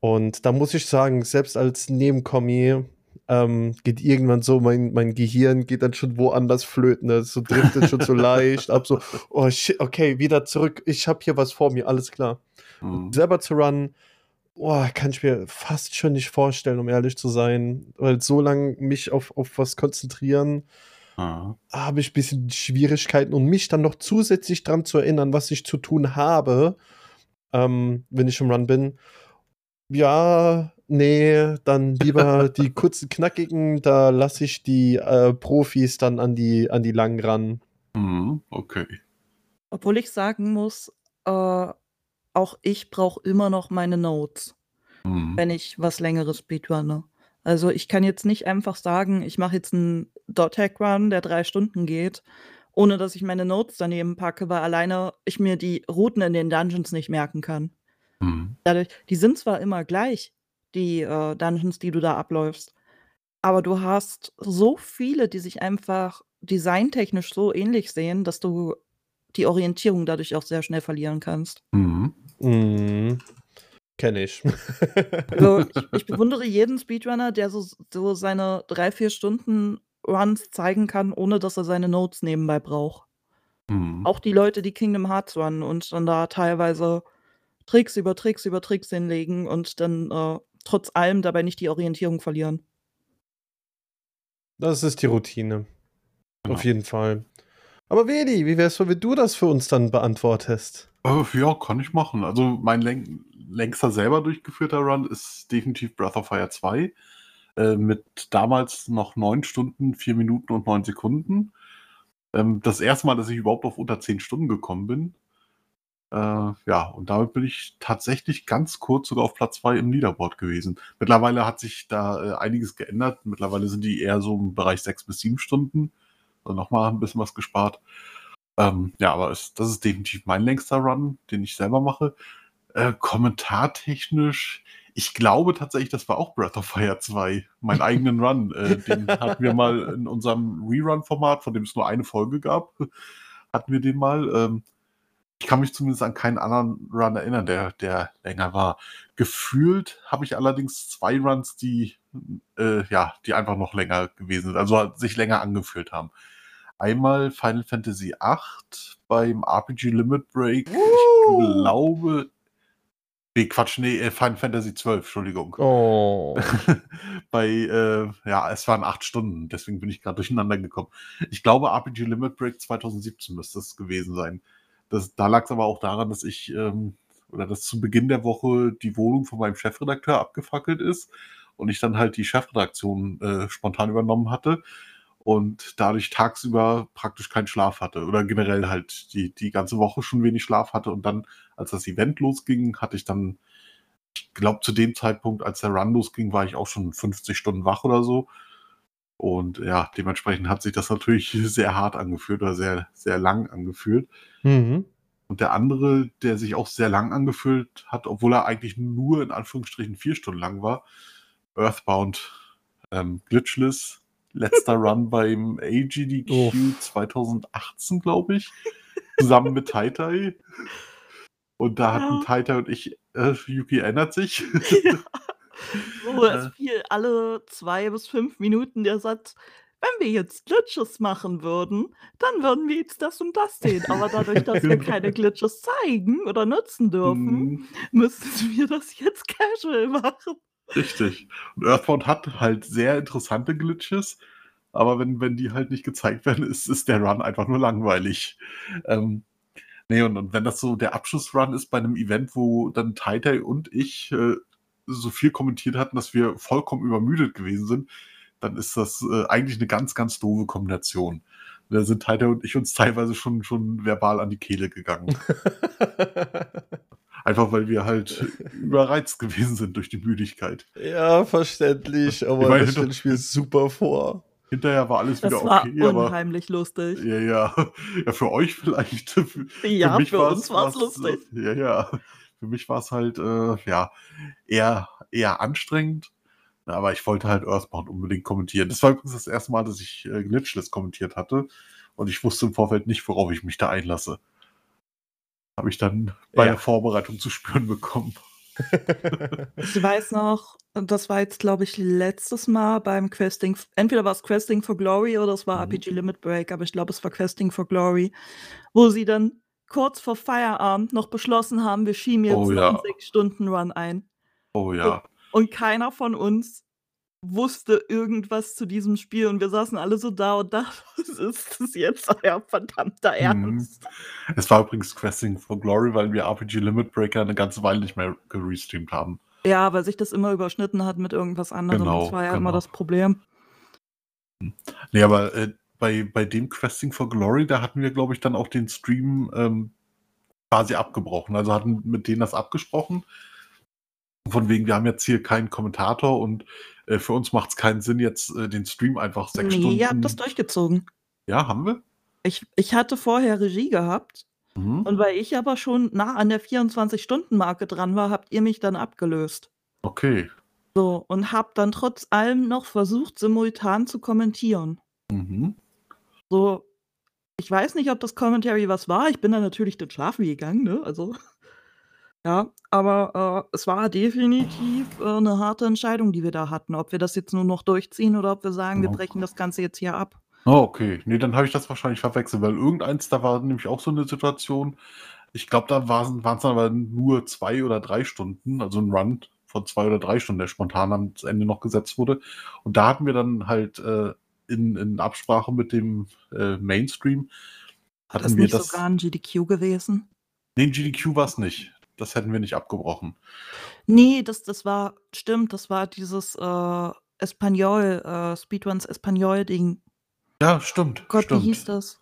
Und da muss ich sagen, selbst als Nebenkommi, ähm, geht irgendwann so, mein, mein Gehirn geht dann schon woanders flöten, ne? so driftet schon so leicht ab, so, oh shit, okay, wieder zurück, ich habe hier was vor mir, alles klar. Mhm. Selber zu runnen, oh, kann ich mir fast schon nicht vorstellen, um ehrlich zu sein, weil so lange mich auf, auf was konzentrieren, mhm. habe ich ein bisschen Schwierigkeiten und mich dann noch zusätzlich dran zu erinnern, was ich zu tun habe, ähm, wenn ich im Run bin. Ja, Nee, dann lieber die kurzen, knackigen, da lasse ich die äh, Profis dann an die, an die langen ran. Mhm, okay. Obwohl ich sagen muss, äh, auch ich brauche immer noch meine Notes, mhm. wenn ich was längeres speedrunne. Also ich kann jetzt nicht einfach sagen, ich mache jetzt einen Dot-Hack-Run, der drei Stunden geht, ohne dass ich meine Notes daneben packe, weil alleine ich mir die Routen in den Dungeons nicht merken kann. Mhm. Dadurch, die sind zwar immer gleich, die, äh, Dungeons, die du da abläufst. Aber du hast so viele, die sich einfach designtechnisch so ähnlich sehen, dass du die Orientierung dadurch auch sehr schnell verlieren kannst. Mhm. Mhm. Kenne ich. Also, ich ich bewundere jeden Speedrunner, der so so seine drei, vier Stunden Runs zeigen kann, ohne dass er seine Notes nebenbei braucht. Mhm. Auch die Leute, die Kingdom Hearts runnen und dann da teilweise Tricks über Tricks über Tricks hinlegen und dann, äh, trotz allem dabei nicht die Orientierung verlieren. Das ist die Routine. Genau. Auf jeden Fall. Aber Vedi, wie wär's, wenn du das für uns dann beantwortest? Äh, ja, kann ich machen. Also mein läng längster selber durchgeführter Run ist definitiv Breath of Fire 2. Äh, mit damals noch 9 Stunden, 4 Minuten und 9 Sekunden. Ähm, das erste Mal, dass ich überhaupt auf unter 10 Stunden gekommen bin. Äh, ja, und damit bin ich tatsächlich ganz kurz sogar auf Platz 2 im Leaderboard gewesen. Mittlerweile hat sich da äh, einiges geändert. Mittlerweile sind die eher so im Bereich 6 bis 7 Stunden. Also nochmal ein bisschen was gespart. Ähm, ja, aber es, das ist definitiv mein längster Run, den ich selber mache. Äh, kommentartechnisch, ich glaube tatsächlich, das war auch Breath of Fire 2, meinen eigenen Run. Äh, den hatten wir mal in unserem Rerun-Format, von dem es nur eine Folge gab, hatten wir den mal. Ähm, ich kann mich zumindest an keinen anderen Run erinnern, der, der länger war. Gefühlt habe ich allerdings zwei Runs, die, äh, ja, die einfach noch länger gewesen sind, also sich länger angefühlt haben. Einmal Final Fantasy VIII beim RPG Limit Break. Uh. Ich glaube, Nee, Quatsch, nee, äh, Final Fantasy 12, Entschuldigung. Oh. Bei, äh, ja, es waren acht Stunden, deswegen bin ich gerade durcheinander gekommen. Ich glaube, RPG Limit Break 2017 müsste es gewesen sein. Das, da lag es aber auch daran, dass ich, ähm, oder dass zu Beginn der Woche die Wohnung von meinem Chefredakteur abgefackelt ist und ich dann halt die Chefredaktion äh, spontan übernommen hatte und dadurch tagsüber praktisch keinen Schlaf hatte oder generell halt die, die ganze Woche schon wenig Schlaf hatte und dann, als das Event losging, hatte ich dann, ich glaube zu dem Zeitpunkt, als der Run losging, war ich auch schon 50 Stunden wach oder so und ja, dementsprechend hat sich das natürlich sehr hart angefühlt oder sehr, sehr lang angefühlt. Mhm. Und der andere, der sich auch sehr lang angefühlt hat, obwohl er eigentlich nur in Anführungsstrichen vier Stunden lang war, Earthbound ähm, Glitchless, letzter Run beim AGDQ oh. 2018, glaube ich, zusammen mit Tai Und da hatten ja. Tai und ich, äh, Yuki erinnert sich, ja. So, es äh. fiel alle zwei bis fünf Minuten der Satz: „Wenn wir jetzt Glitches machen würden, dann würden wir jetzt das und das sehen. Aber dadurch, dass wir keine Glitches zeigen oder nutzen dürfen, Mhm. müssten wir das jetzt casual machen.“ Richtig. Und Earthbound hat halt sehr interessante Glitches, aber wenn wenn die halt nicht gezeigt werden, ist ist der Run einfach nur langweilig. Ähm, ne, und und wenn das so der Abschlussrun ist bei einem Event, wo dann Tai und ich, äh so viel kommentiert hatten, dass wir vollkommen übermüdet gewesen sind, dann ist das äh, eigentlich eine ganz, ganz doofe Kombination. Da sind Heiter und ich uns teilweise schon, schon verbal an die Kehle gegangen. Einfach weil wir halt überreizt gewesen sind durch die Müdigkeit. Ja, verständlich, aber ich meine, das stelle ich mir super vor. Hinterher war alles das wieder war okay. Unheimlich aber, lustig. Ja, ja. Ja, für euch vielleicht. Für, ja, für, für uns war es lustig. Ja, ja. Für mich war es halt, äh, ja, eher, eher anstrengend. Aber ich wollte halt Earthbound unbedingt kommentieren. Das war übrigens das erste Mal, dass ich äh, Glitchless kommentiert hatte. Und ich wusste im Vorfeld nicht, worauf ich mich da einlasse. Habe ich dann bei ja. der Vorbereitung zu spüren bekommen. Ich weiß noch, das war jetzt, glaube ich, letztes Mal beim Questing entweder war es Questing for Glory oder es war Mhm. RPG Limit Break, aber ich glaube, es war Questing for Glory, wo sie dann kurz vor Feierabend noch beschlossen haben, wir schieben jetzt Oh ja. 'n 6-Stunden-Run ein. Oh ja. Und keiner von uns wusste irgendwas zu diesem Spiel und wir saßen alle so da und dachten: „Was ist das jetzt euer verdammter Mhm. Ernst?“ Es war übrigens Questing for Glory, weil wir RPG Limit Breaker 'ne ganze Weile nicht mehr gerestreamt haben. Ja, weil sich das immer überschnitten hat mit irgendwas anderem. Genau, das war ja immer genau. das Problem. Hm. Ne, aber, äh, bei bei dem Questing for Glory, da hatten wir, glaube ich, dann auch den Stream, ähm, quasi abgebrochen. Also, hatten mit denen das abgesprochen. Von wegen, wir haben jetzt hier keinen Kommentator und, äh, für uns macht's keinen Sinn, jetzt, äh, den Stream einfach 6 Ne, ihr habt das Stunden durchgezogen. Ja, haben wir? Ich ich hatte vorher Regie gehabt Mhm. und weil ich aber schon nah an der 24-Stunden-Marke dran war, habt ihr mich dann abgelöst. Okay. So, und habt dann trotz allem noch versucht, simultan zu kommentieren. Mhm. So, ich weiß nicht, ob das Commentary was war. Ich bin dann natürlich dann schlafen gegangen, ne? Also ja, aber, äh, es war definitiv, äh, 'ne harte Entscheidung, die wir da hatten, ob wir das jetzt nur noch durchziehen oder ob wir sagen, wir brechen das Ganze jetzt hier ab. Oh, okay. Ne, dann habe ich das wahrscheinlich verwechselt, weil irgendeins, da war nämlich auch so 'ne Situation. Ich glaube, da waren's dann aber nur 2 oder 3 Stunden, also 'n Run von 2 oder 3 Stunden, der spontan ans Ende noch gesetzt wurde. Und da hatten wir dann halt, äh, in in Absprache mit dem, äh, Mainstream War das hatten wir nicht das sogar 'n GDQ gewesen? Ne, 'n GDQ war's nicht. Das hätten wir nicht abgebrochen. Ne, das das war stimmt, das war dieses, äh, Espanol äh, Speedruns Espanol-Ding. Ja, stimmt, Gott, wie hieß stimmt. das?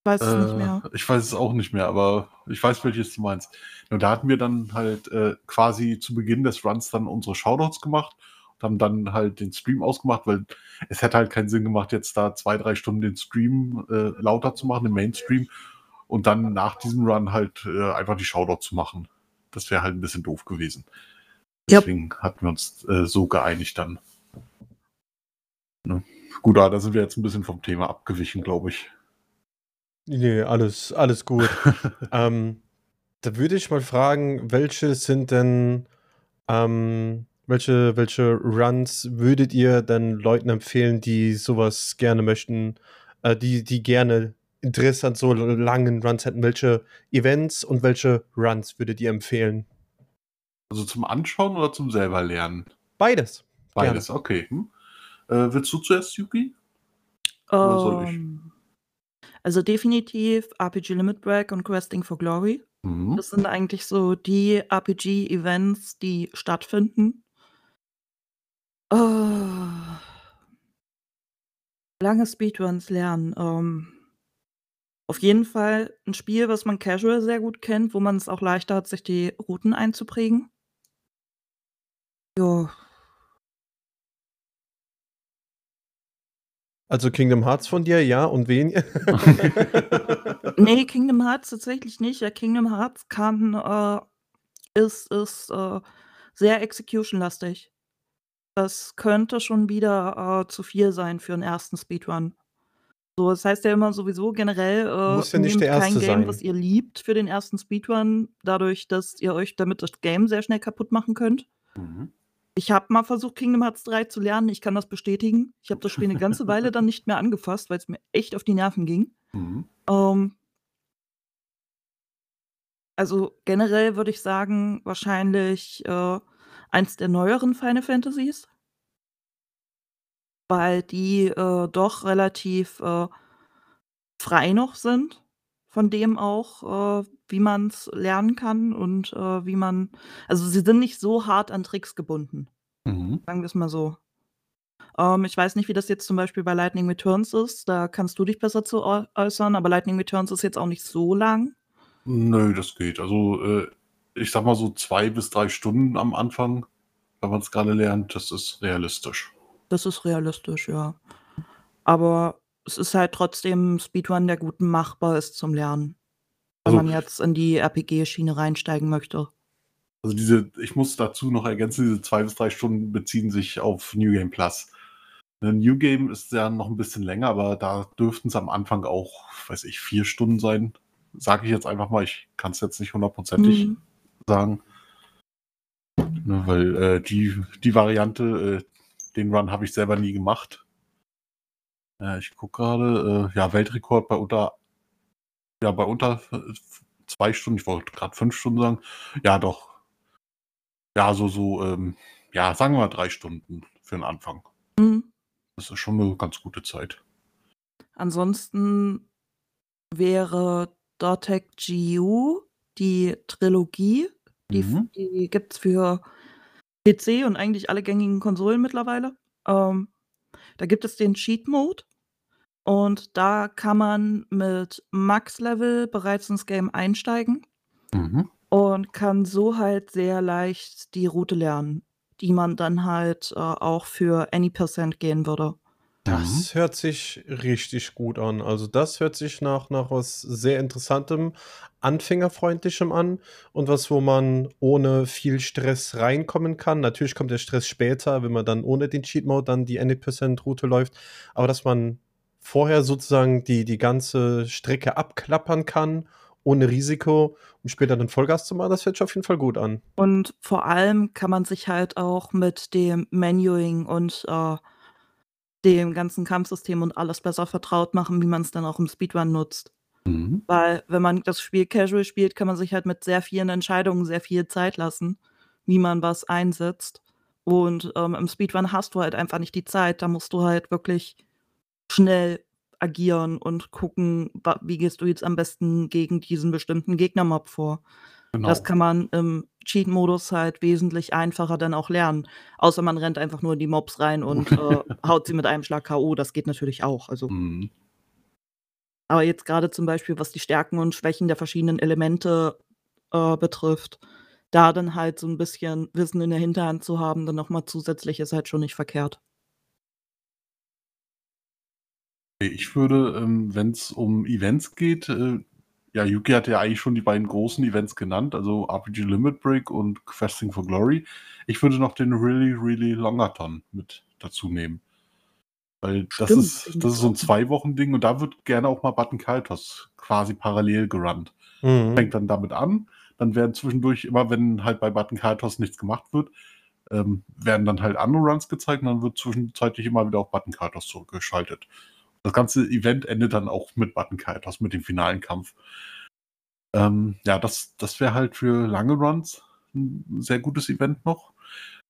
Ich weiß es nicht Äh, mehr. ich weiß es auch nicht mehr, aber ich weiß, welches du meinst. Und da hatten wir dann halt, äh, quasi zu Beginn des Runs dann unsere Shoutouts gemacht haben dann halt den Stream ausgemacht, weil es hätte halt keinen Sinn gemacht, jetzt da 2, 3 Stunden den Stream, äh, lauter zu machen, den Mainstream und dann nach diesem Run halt, äh, einfach die Shoutouts zu machen. Das wäre halt 'n bisschen doof gewesen. Deswegen hatten wir uns, äh, so geeinigt dann. Ne? Gut, aber da sind wir jetzt 'n bisschen vom Thema abgewichen, glaube ich. Ne, alles alles gut. Ähm, da würde ich mal fragen, welche sind denn ähm, welche welche Runs würdet ihr denn Leuten empfehlen, die so was gerne möchten, äh, die die gerne Interesse an so langen Runs hätten? Welche Events und welche Runs würdet ihr empfehlen? Also, zum Anschauen oder zum selber lernen? Beides, gerne. Beides, okay. Mhm. Äh, willst du zuerst, Yuki? Oder soll ich? Ähm, also, definitiv RPG Limit Break und Questing for Glory. Mhm. Das sind eigentlich so die RPG-Events, die stattfinden. Äh. Lange Speedruns lernen, ähm auf jeden Fall 'n Spiel, was man casual sehr gut kennt, wo man's auch leichter hat, sich die Routen einzuprägen. Ja. Also, Kingdom Hearts von dir, ja und wen? Ne, Kingdom Hearts tatsächlich nicht. Ja, Kingdom Hearts kann, äh ist ist, äh, sehr execution-lastig. Das könnte schon wieder, äh, zu viel sein für 'n ersten Speedrun. So, es heißt ja immer sowieso generell, äh, Muss ja nicht nehmt der kein Game, sein. was ihr liebt, für den ersten Speedrun, dadurch, dass ihr euch damit das Game sehr schnell kaputt machen könnt. Mhm. Ich habe mal versucht, Kingdom Hearts 3 zu lernen. Ich kann das bestätigen. Ich habe das Spiel 'ne ganze Weile dann nicht mehr angefasst, weil's mir echt auf die Nerven ging. Mhm. Ähm also, generell würde ich sagen, wahrscheinlich, äh, eins der neueren Final Fantasies. Weil die, äh, doch relativ, äh, frei noch sind, von dem auch, äh, wie man's lernen kann und, äh, wie man also, sie sind nicht so hart an Tricks gebunden. Mhm. Sagen wir's mal so. Ähm, ich weiß nicht, wie das jetzt zum Beispiel bei Lightning Returns ist. Da kannst du dich besser zu äu äußern, aber Lightning Returns ist jetzt auch nicht so lang. Nö, das geht. Also, äh, ich sage mal so 2 bis 3 Stunden am Anfang, wenn man's grade lernt, das ist realistisch. Das ist realistisch, ja. Aber es ist halt trotzdem Speedrun, der gut machbar ist zum Lernen, wenn Also man jetzt in die RPG-Schiene reinsteigen möchte. Also, diese ich muss dazu noch ergänzen, diese 2 bis 3 Stunden beziehen sich auf New Game Plus. Ne, New Game ist ja noch 'n bisschen länger, aber da dürften's am Anfang auch, weiß ich, 4 Stunden sein. Sage ich jetzt einfach mal, ich kann's jetzt nicht hundertprozentig Mhm. Sagen. Ne, weil äh, die, die Variante, äh, den Run habe ich selber nie gemacht. Äh, ich gucke gerade, äh, ja, Weltrekord bei unter, ja, bei unter zwei Stunden, ich wollte gerade fünf Stunden sagen. Ja, doch. Ja, so, so, ähm, ja, sagen wir mal drei Stunden für den Anfang. Mhm. Das ist schon eine ganz gute Zeit. Ansonsten wäre Dotec GU die Trilogie. Die, Mhm. die gibt es für PC und eigentlich alle gängigen Konsolen mittlerweile. Ähm, da gibt es den Cheat Mode. Und da kann man mit Max-Level bereits ins Game einsteigen Mhm. und kann so halt sehr leicht die Route lernen, die man dann halt äh, auch für Any Percent gehen würde. Das hört sich richtig gut an. Also das hört sich nach, nach was sehr Interessantem, Anfängerfreundlichem an und was, wo man ohne viel Stress reinkommen kann. Natürlich kommt der Stress später, wenn man dann ohne den Cheat Mode dann die Any%-Route läuft. Aber dass man vorher sozusagen die, die ganze Strecke abklappern kann, ohne Risiko, um später dann Vollgas zu machen, das hört sich auf jeden Fall gut an. Und vor allem kann man sich halt auch mit dem Menuing und äh, dem ganzen Kampfsystem und alles besser vertraut machen, wie man es dann auch im Speedrun nutzt. Mhm. Weil wenn man das Spiel casual spielt, kann man sich halt mit sehr vielen Entscheidungen sehr viel Zeit lassen, wie man was einsetzt. Und ähm, im Speedrun hast du halt einfach nicht die Zeit. Da musst du halt wirklich schnell agieren und gucken, wie gehst du jetzt am besten gegen diesen bestimmten Gegnermob vor. Genau. Das kann man im Cheat-Modus halt wesentlich einfacher dann auch lernen. Außer man rennt einfach nur in die Mobs rein und äh, haut sie mit einem Schlag K.O. Das geht natürlich auch. Also, Mhm. aber jetzt gerade zum Beispiel, was die Stärken und Schwächen der verschiedenen Elemente äh, betrifft, da dann halt so ein bisschen Wissen in der Hinterhand zu haben, dann nochmal zusätzlich ist halt schon nicht verkehrt. Ich würde, ähm, wenn es um Events geht, äh, ja, Yuki hat ja eigentlich schon die beiden großen Events genannt, also RPG Limit Break und Questing for Glory. Ich würde noch den Really, Really Longathon mit dazu nehmen. Weil das Stimmt, ist, das ist so ein. Zwei-Wochen-Ding und da wird gerne auch mal Button Kaitos quasi parallel gerannt. Mhm. Fängt dann damit an, dann werden zwischendurch immer, wenn halt bei Button Kaitos nichts gemacht wird, ähm, werden dann halt andere Runs gezeigt und dann wird zwischenzeitlich immer wieder auf Button Kaitos zurückgeschaltet. Das ganze Event endet dann auch mit Button Kaitos, mit dem finalen Kampf. Ähm, ja, das, das wäre halt für lange Runs ein sehr gutes Event noch.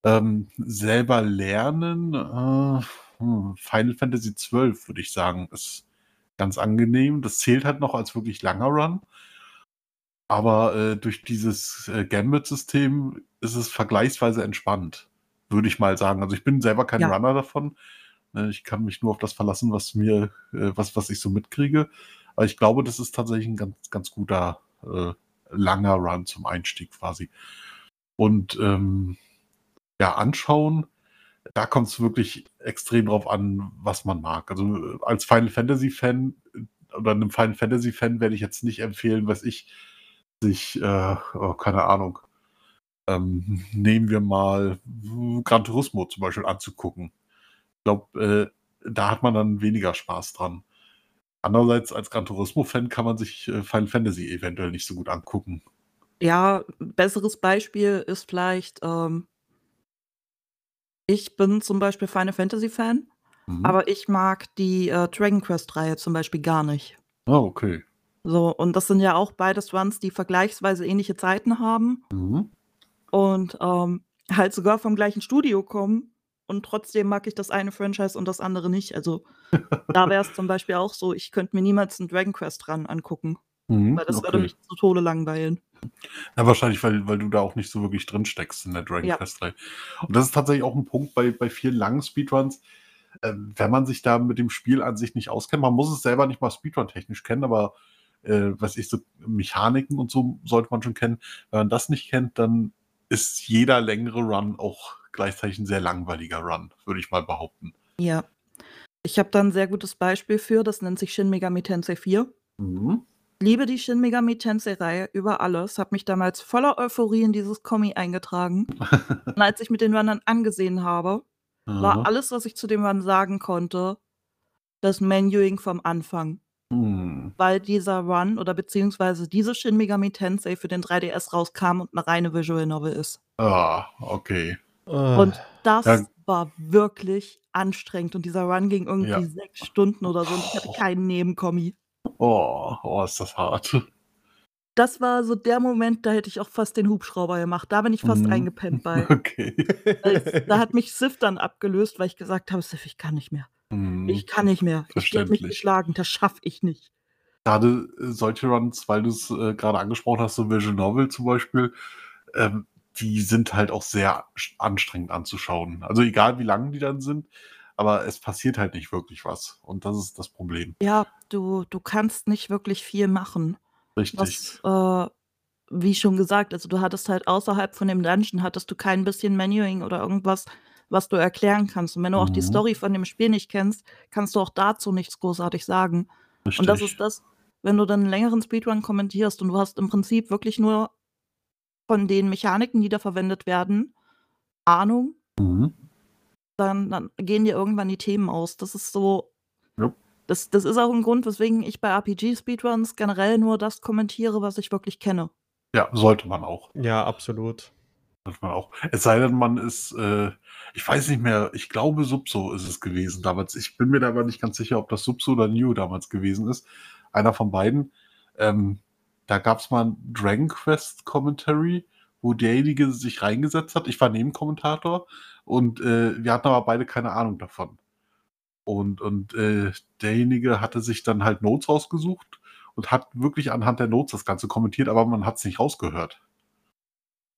Ähm, selber lernen, äh, hm, Final Fantasy XII würde ich sagen, ist ganz angenehm. Das zählt halt noch als wirklich langer Run. Aber äh, durch dieses äh, Gambit-System ist es vergleichsweise entspannt, würde ich mal sagen. Also ich bin selber kein Ja. Runner davon. Ne, Ich kann mich nur auf das verlassen, was mir, äh, was, was ich so mitkriege. Aber ich glaube, das ist tatsächlich ein ganz, ganz guter, äh, langer Run zum Einstieg quasi. Und ähm, ja, anschauen, da kommt es wirklich extrem drauf an, was man mag. Also äh, als Final Fantasy Fan äh, oder einem Final Fantasy Fan werde ich jetzt nicht empfehlen, was ich sich, äh, oh, keine Ahnung, ähm, nehmen wir mal Gran Turismo zum Beispiel anzugucken. Glaube, äh, da hat man dann weniger Spaß dran. Andererseits, als Gran Turismo-Fan kann man sich äh, Final Fantasy eventuell nicht so gut angucken. Ja, besseres Beispiel ist vielleicht, ähm ich bin zum Beispiel Final Fantasy Fan, Mhm. aber ich mag die, äh, Dragon Quest-Reihe zum Beispiel gar nicht. Ah, okay. So, und das sind ja auch beides Runs, die vergleichsweise ähnliche Zeiten haben Mhm. und, ähm, halt sogar vom gleichen Studio kommen und trotzdem mag ich das eine Franchise und das andere nicht. Also, da wäre es zum Beispiel auch so, ich könnte mir niemals 'n Dragon Quest Run angucken, Mhm, weil das würde okay. mich zu Tode langweilen. Ja, wahrscheinlich, weil, weil du da auch nicht so wirklich drin steckst in der Dragon Ja. Quest 3. Und das ist tatsächlich auch ein Punkt bei, bei vielen langen Speedruns, äh, wenn man sich da mit dem Spiel an sich nicht auskennt. Man muss es selber nicht mal Speedrun-technisch kennen, aber äh, was ich so, Mechaniken und so sollte man schon kennen. Wenn man das nicht kennt, dann ist jeder längere Run auch gleichzeitig ein sehr langweiliger Run, würde ich mal behaupten. Ja. Ich habe da 'n sehr gutes Beispiel für, das nennt sich Shin Megami Tensei 4. Mhm. Liebe die Shin Megami Tensei-Reihe über alles, habe mich damals voller Euphorie in dieses Kommi eingetragen. Und als ich mir den Run dann angesehen habe, war alles, was ich zu dem Run sagen konnte, das Menuing vom Anfang. Hm. weil dieser Run oder beziehungsweise diese Shin Megami Tensei für den 3DS rauskam und 'ne reine Visual Novel ist. Ah, okay. Und Äh, das Ja. war wirklich anstrengend und dieser Run ging irgendwie Ja. 6 Stunden oder so und ich hatte keinen Nebenkommi. Oh, oh, ist das hart. Das war so der Moment, da hätte ich auch fast den Hubschrauber gemacht. Da bin ich fast Mhm. eingepennt bei. Okay. Als da hat mich Sif dann abgelöst, weil ich gesagt habe: „Sif, ich kann nicht mehr. Mhm. Ich kann nicht mehr. Ich werde mich geschlagen, das schaffe ich nicht.“ Grade, äh, solche Runs, weil du's, äh, grade angesprochen hast, so Visual Novel zum Beispiel, ähm, die sind halt auch sehr anstrengend anzuschauen. Also, egal wie lang die dann sind, aber es passiert halt nicht wirklich was und das ist das Problem. Ja, du du kannst nicht wirklich viel machen. Richtig. Was, äh wie schon gesagt, also, du hattest halt außerhalb von dem Dungeon hattest du kein bisschen Menuing oder irgendwas, was du erklären kannst. Und wenn du auch die Mhm. Story von dem Spiel nicht kennst, kannst du auch dazu nichts großartig sagen. Und das Richtig. ist das, wenn du dann 'n längeren Speedrun kommentierst und du hast im Prinzip wirklich nur von den Mechaniken, die da verwendet werden, Ahnung Mhm. dann dann gehen dir irgendwann die Themen aus. Das ist so Ja. das das ist auch 'n Grund, weswegen ich bei RPG-Speedruns generell nur das kommentiere, was ich wirklich kenne. Ja, sollte man auch. Ja, absolut. Sollte man auch. Es sei denn, man ist, äh ich weiß nicht mehr, ich glaube, Subso ist es gewesen damals. Ich bin mir da aber nicht ganz sicher, ob das Subso oder Nioh damals gewesen ist. Einer von beiden. Ähm, da gab's mal 'n Dragon Quest Commentary, wo derjenige sich reingesetzt hat. Ich war Nebenkommentator und, äh, wir hatten aber beide keine Ahnung davon. Und und, äh, derjenige hatte sich dann halt Notes rausgesucht und hat wirklich anhand der Notes das Ganze kommentiert, aber man hat's nicht rausgehört.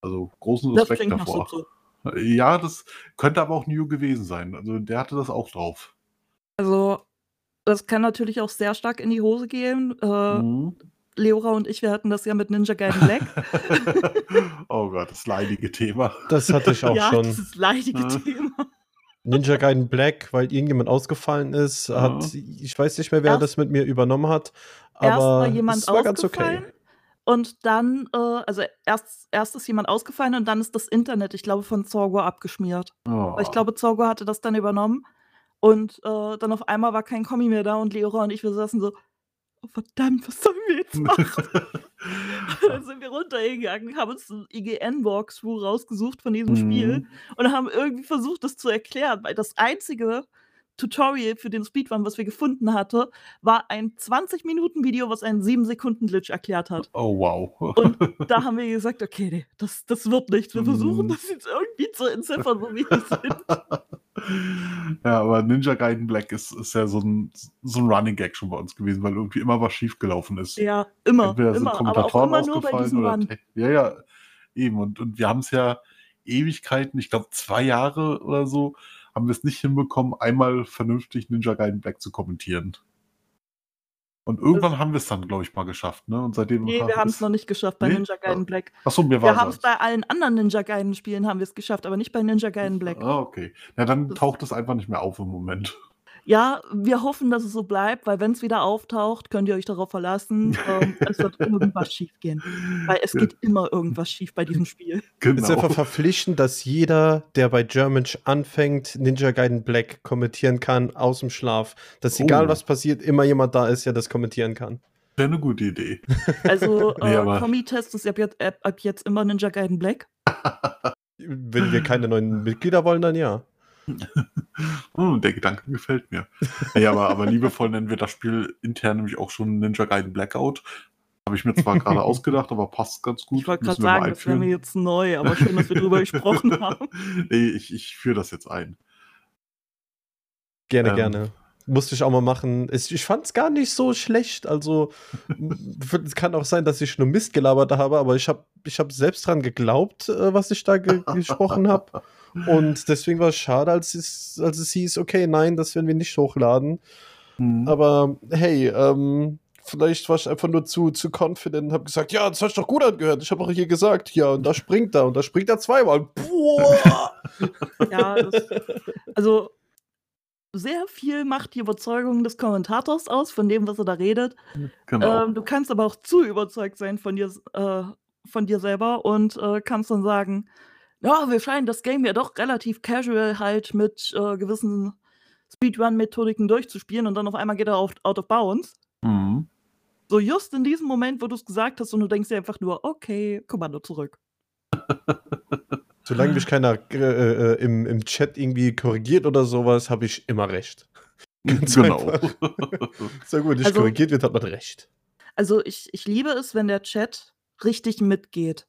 Also, großen Das Respekt davor. Subso. Ja, das könnte aber auch Nioh gewesen sein. Also, der hatte das auch drauf. Also, das kann natürlich auch sehr stark in die Hose gehen. Äh, Mhm. Leora und ich, wir hatten das ja mit Ninja Gaiden Black. Oh Gott, das leidige Thema. Das hatte ich auch Ja, schon. dieses leidige Mhm. Thema. Ninja Gaiden Black, weil irgendjemand ausgefallen ist, hat Mhm. ich weiß nicht mehr, wer Erst das mit mir übernommen hat, aber jemand es war ganz ausgefallen okay. Und dann, äh also, erst erst ist jemand ausgefallen und dann ist das Internet, ich glaube, von Zorgo abgeschmiert. Weil ich Oh. glaube, Zorgo hatte das dann übernommen und, äh, dann auf einmal war kein Kommi mehr da und Leora und ich, wir saßen so: „Oh verdammt, was sollen wir jetzt machen?“ Dann sind wir runtergegangen, haben uns 'n IGN-Walkthrough rausgesucht von diesem Spiel Mhm. und haben irgendwie versucht, das zu erklären, weil das einzige Tutorial für den Speedrun, was wir gefunden hatte, war ein 20-Minuten-Video, was einen 7-Sekunden-Glitch erklärt hat. Oh, wow. Und da haben wir gesagt: „Okay, das das wird nichts. Wir versuchen Mhm. das jetzt irgendwie zu entziffern, wo wir hier sind.“ Ja, aber Ninja Gaiden Black ist ist ja so 'n so 'n Running Gag schon bei uns gewesen, weil irgendwie immer was schiefgelaufen ist. Ja, immer, Entweder sind immer, aber auch Kommentatoren immer nur bei diesem oder Run. Ja, ja, eben. Und und wir haben's ja Ewigkeiten, ich glaube 2 Jahre oder so, haben wir's nicht hinbekommen, einmal vernünftig Ninja Gaiden Black zu kommentieren. Und irgendwann haben wir's dann, glaube ich, mal geschafft, ne? Und seitdem Ne, ha wir haben's ist noch nicht geschafft bei ne? Ninja Gaiden Black. Ach so, mir Wir war's haben's als bei allen anderen Ninja Gaiden-Spielen haben wir's geschafft, aber nicht bei Ninja Gaiden Black. Ah, okay. Na, dann Das taucht es einfach nicht mehr auf im Moment. Ja, wir hoffen, dass es so bleibt, weil wenn's wieder auftaucht, könnt ihr euch darauf verlassen, ähm, es wird irgendwas schiefgehen. Weil es geht immer irgendwas schief bei diesem Spiel. Es ist einfach Genau. verpflichtend, dass jeder, der bei Germanch anfängt, Ninja Gaiden Black kommentieren kann aus'm Schlaf. Dass egal Oh. was passiert, immer jemand da ist, der das kommentieren kann. Wäre 'ne gute Idee. Also, Ne, äh, Kommi-Test ist ab jetzt ab jetzt immer Ninja Gaiden Black. Wenn wir keine neuen Mitglieder wollen, dann ja. Hm, der Gedanke gefällt mir. Ja, aber aber liebevoll nennen wir das Spiel intern nämlich auch schon Ninja Gaiden Blackout. Habe ich mir zwar grade ausgedacht, aber passt ganz Ich gut. wollte Müssen wir mal sagen, das wäre mir jetzt neu, aber schön, dass wir drüber gesprochen haben. Ne, ich ich führe das jetzt ein. Gerne, Ähm. gerne. Musste ich auch mal machen. Es ich fand's gar nicht so schlecht. Also, es kann auch sein, dass ich nur Mist gelabert habe, aber ich habe ich habe selbst dran geglaubt, äh, was ich da ge gesprochen habe. Und deswegen war's schade, als es als es hieß: „Okay, nein, das werden wir nicht hochladen.“ Mhm. Aber hey, ähm, vielleicht war ich einfach nur zu zu confident und habe gesagt: „Ja, das hat sich doch gut angehört. Ich habe auch hier gesagt, ja, und da springt er und da springt er zweimal. Boah!“ Ja, das also, sehr viel macht die Überzeugung des Kommentators aus, von dem, was er da redet. Genau. Ähm, du kannst aber auch zu überzeugt sein von dir äh, von dir selber und, äh, kannst dann sagen: „Ja, wir scheinen das Game ja doch relativ casual halt mit, äh, gewissen Speedrun-Methodiken durchzuspielen“ und dann auf einmal geht er auf out of bounds. Mhm. So just in diesem Moment, wo du es gesagt hast und du denkst dir einfach nur: „Okay, Kommando zurück.“ Solange mich keiner äh, äh, im, im Chat irgendwie korrigiert oder sowas, habe ich immer recht. Ganz Genau. So gut, nicht Also korrigiert wird, hat man recht. Also, ich ich liebe es, wenn der Chat richtig mitgeht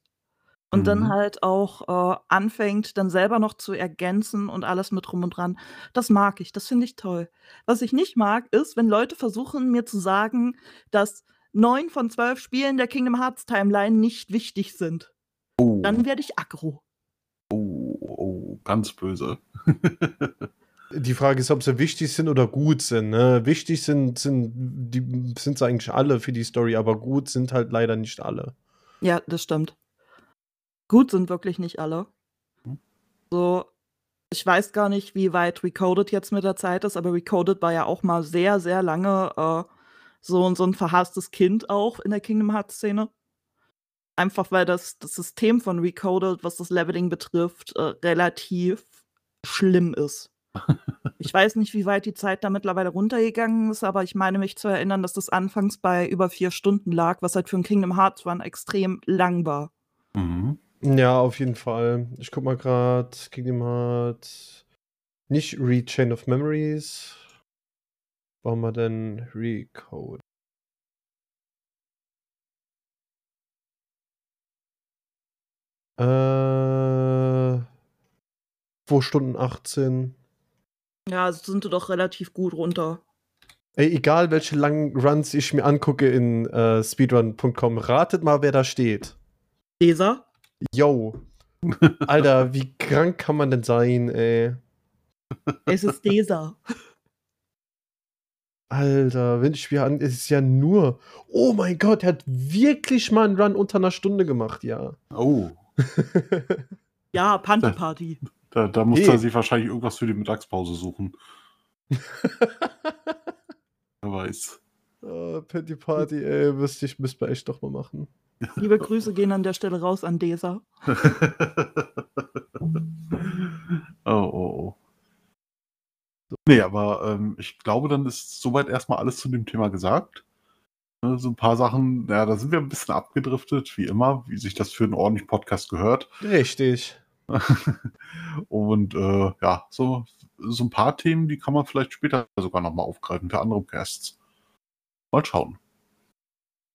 und dann Mhm. halt auch, äh, anfängt, dann selber noch zu ergänzen und alles mit drum und dran. Das mag ich, das finde ich toll. Was ich nicht mag, ist, wenn Leute versuchen, mir zu sagen, dass 9 von 12 Spielen der Kingdom Hearts Timeline nicht wichtig sind. Dann Oh, werde ich aggro. oh, oh, ganz böse. Die Frage ist, ob sie wichtig sind oder gut sind. Ne? Wichtig sind, sind, die sind sie eigentlich alle für die Story, aber gut sind halt leider nicht alle. Ja, das stimmt. Gut sind wirklich nicht alle. Mhm. So, ich weiß gar nicht, wie weit Recoded jetzt mit der Zeit ist, aber Recoded war ja auch mal sehr, sehr lange äh, so, so ein verhasstes Kind auch in der Kingdom Hearts-Szene. Einfach weil das, das System von Recoded, was das Leveling betrifft, äh, relativ schlimm ist. Ich weiß nicht, wie weit die Zeit da mittlerweile runtergegangen ist, aber ich meine mich zu erinnern, dass das anfangs bei über vier Stunden lag, was halt für ein Kingdom Hearts Run extrem lang war. Mhm. Ja, auf jeden Fall. Ich guck mal gerade, Kingdom Hearts. Nicht Rechain of Memories. Warum wir denn Recode? Äh, 2 Stunden 18. Ja, also sind sie doch relativ gut runter. Ey, egal welche langen Runs ich mir angucke in äh, speedrun.com, ratet mal, wer da steht. Leser? Yo. Alter, wie krank kann man denn sein, ey? Es ist Leser. Alter, wenn ich mir an, es ist ja nur. Oh mein Gott, er hat wirklich mal einen Run unter einer Stunde gemacht, ja. Oh, Ja, Panty Party. da, da muss Hey. er sich wahrscheinlich irgendwas für die Mittagspause suchen. Wer weiß. oh, Petty Party, ey, müsste ich müsste man echt doch mal machen. Liebe Grüße gehen an der Stelle raus an Desa. oh, oh, oh. Nee, aber ähm, ich glaube, dann ist soweit erstmal alles zu dem Thema gesagt. Ne, So ein paar Sachen, ja, da sind wir ein bisschen abgedriftet, wie immer, wie sich das für einen ordentlichen Podcast gehört. Richtig. Und äh, ja, so, so ein paar Themen, die kann man vielleicht später sogar nochmal aufgreifen für andere Casts. Mal schauen.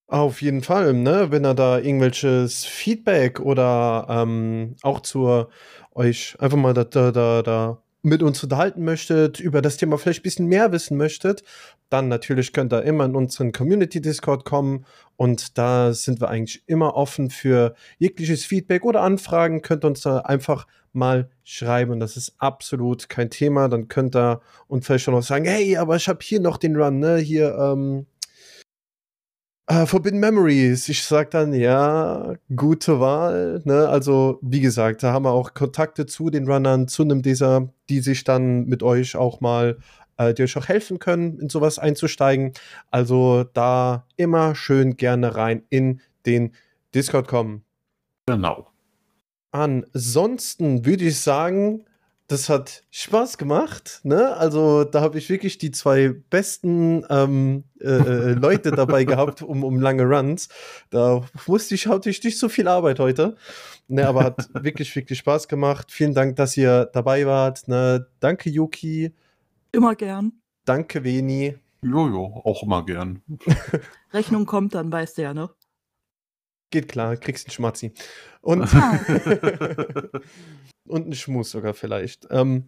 Auf jeden Fall, ne? Wenn er da irgendwelches Feedback oder ähm, auch zu euch einfach mal da, da, da, da mit uns unterhalten möchtet, über das Thema vielleicht ein bisschen mehr wissen möchtet, dann natürlich könnt ihr immer in unseren Community Discord kommen und da sind wir eigentlich immer offen für jegliches Feedback oder Anfragen. Könnt ihr uns da einfach mal schreiben. Das ist absolut kein Thema. Dann könnt ihr uns vielleicht schon noch sagen, hey, aber ich habe hier noch den Run, ne? Hier, ähm, äh, Forbidden Memories. Ich sag dann, ja, gute Wahl. Ne? Also, wie gesagt, da haben wir auch Kontakte zu den Runnern, zu einem dieser, die sich dann mit euch auch mal, äh, die euch auch helfen können, in sowas einzusteigen. Also, da immer schön gerne rein in den Discord kommen. Genau. Ansonsten würde ich sagen, das hat Spaß gemacht. Ne? Also da habe ich wirklich die zwei besten ähm, äh, äh, Leute dabei gehabt, um, um lange Runs. Da musste ich, hatte ich nicht so viel Arbeit heute. Ne, aber hat wirklich, wirklich Spaß gemacht. Vielen Dank, dass ihr dabei wart. Ne? Danke, Yuki. Immer gern. Danke, Veni. Jojo, auch immer gern. Rechnung kommt dann, weißt du ja, ne? Geht klar, kriegst einen Schmatzi. Und, Ah. Und einen Schmus sogar vielleicht. Ähm,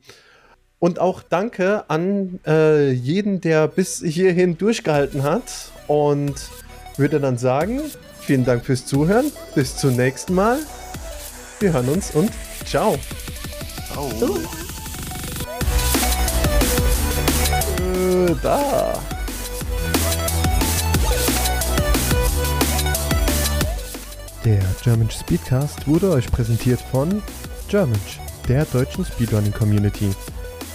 und auch danke an äh, jeden, der bis hierhin durchgehalten hat. Und würde dann sagen, vielen Dank fürs Zuhören. Bis zum nächsten Mal. Wir hören uns und ciao. Ciao. Äh, da. Der German Speedcast wurde euch präsentiert von Germanch, der deutschen Speedrunning Community.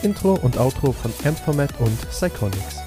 Intro und Outro von Amphomet und Psychonics.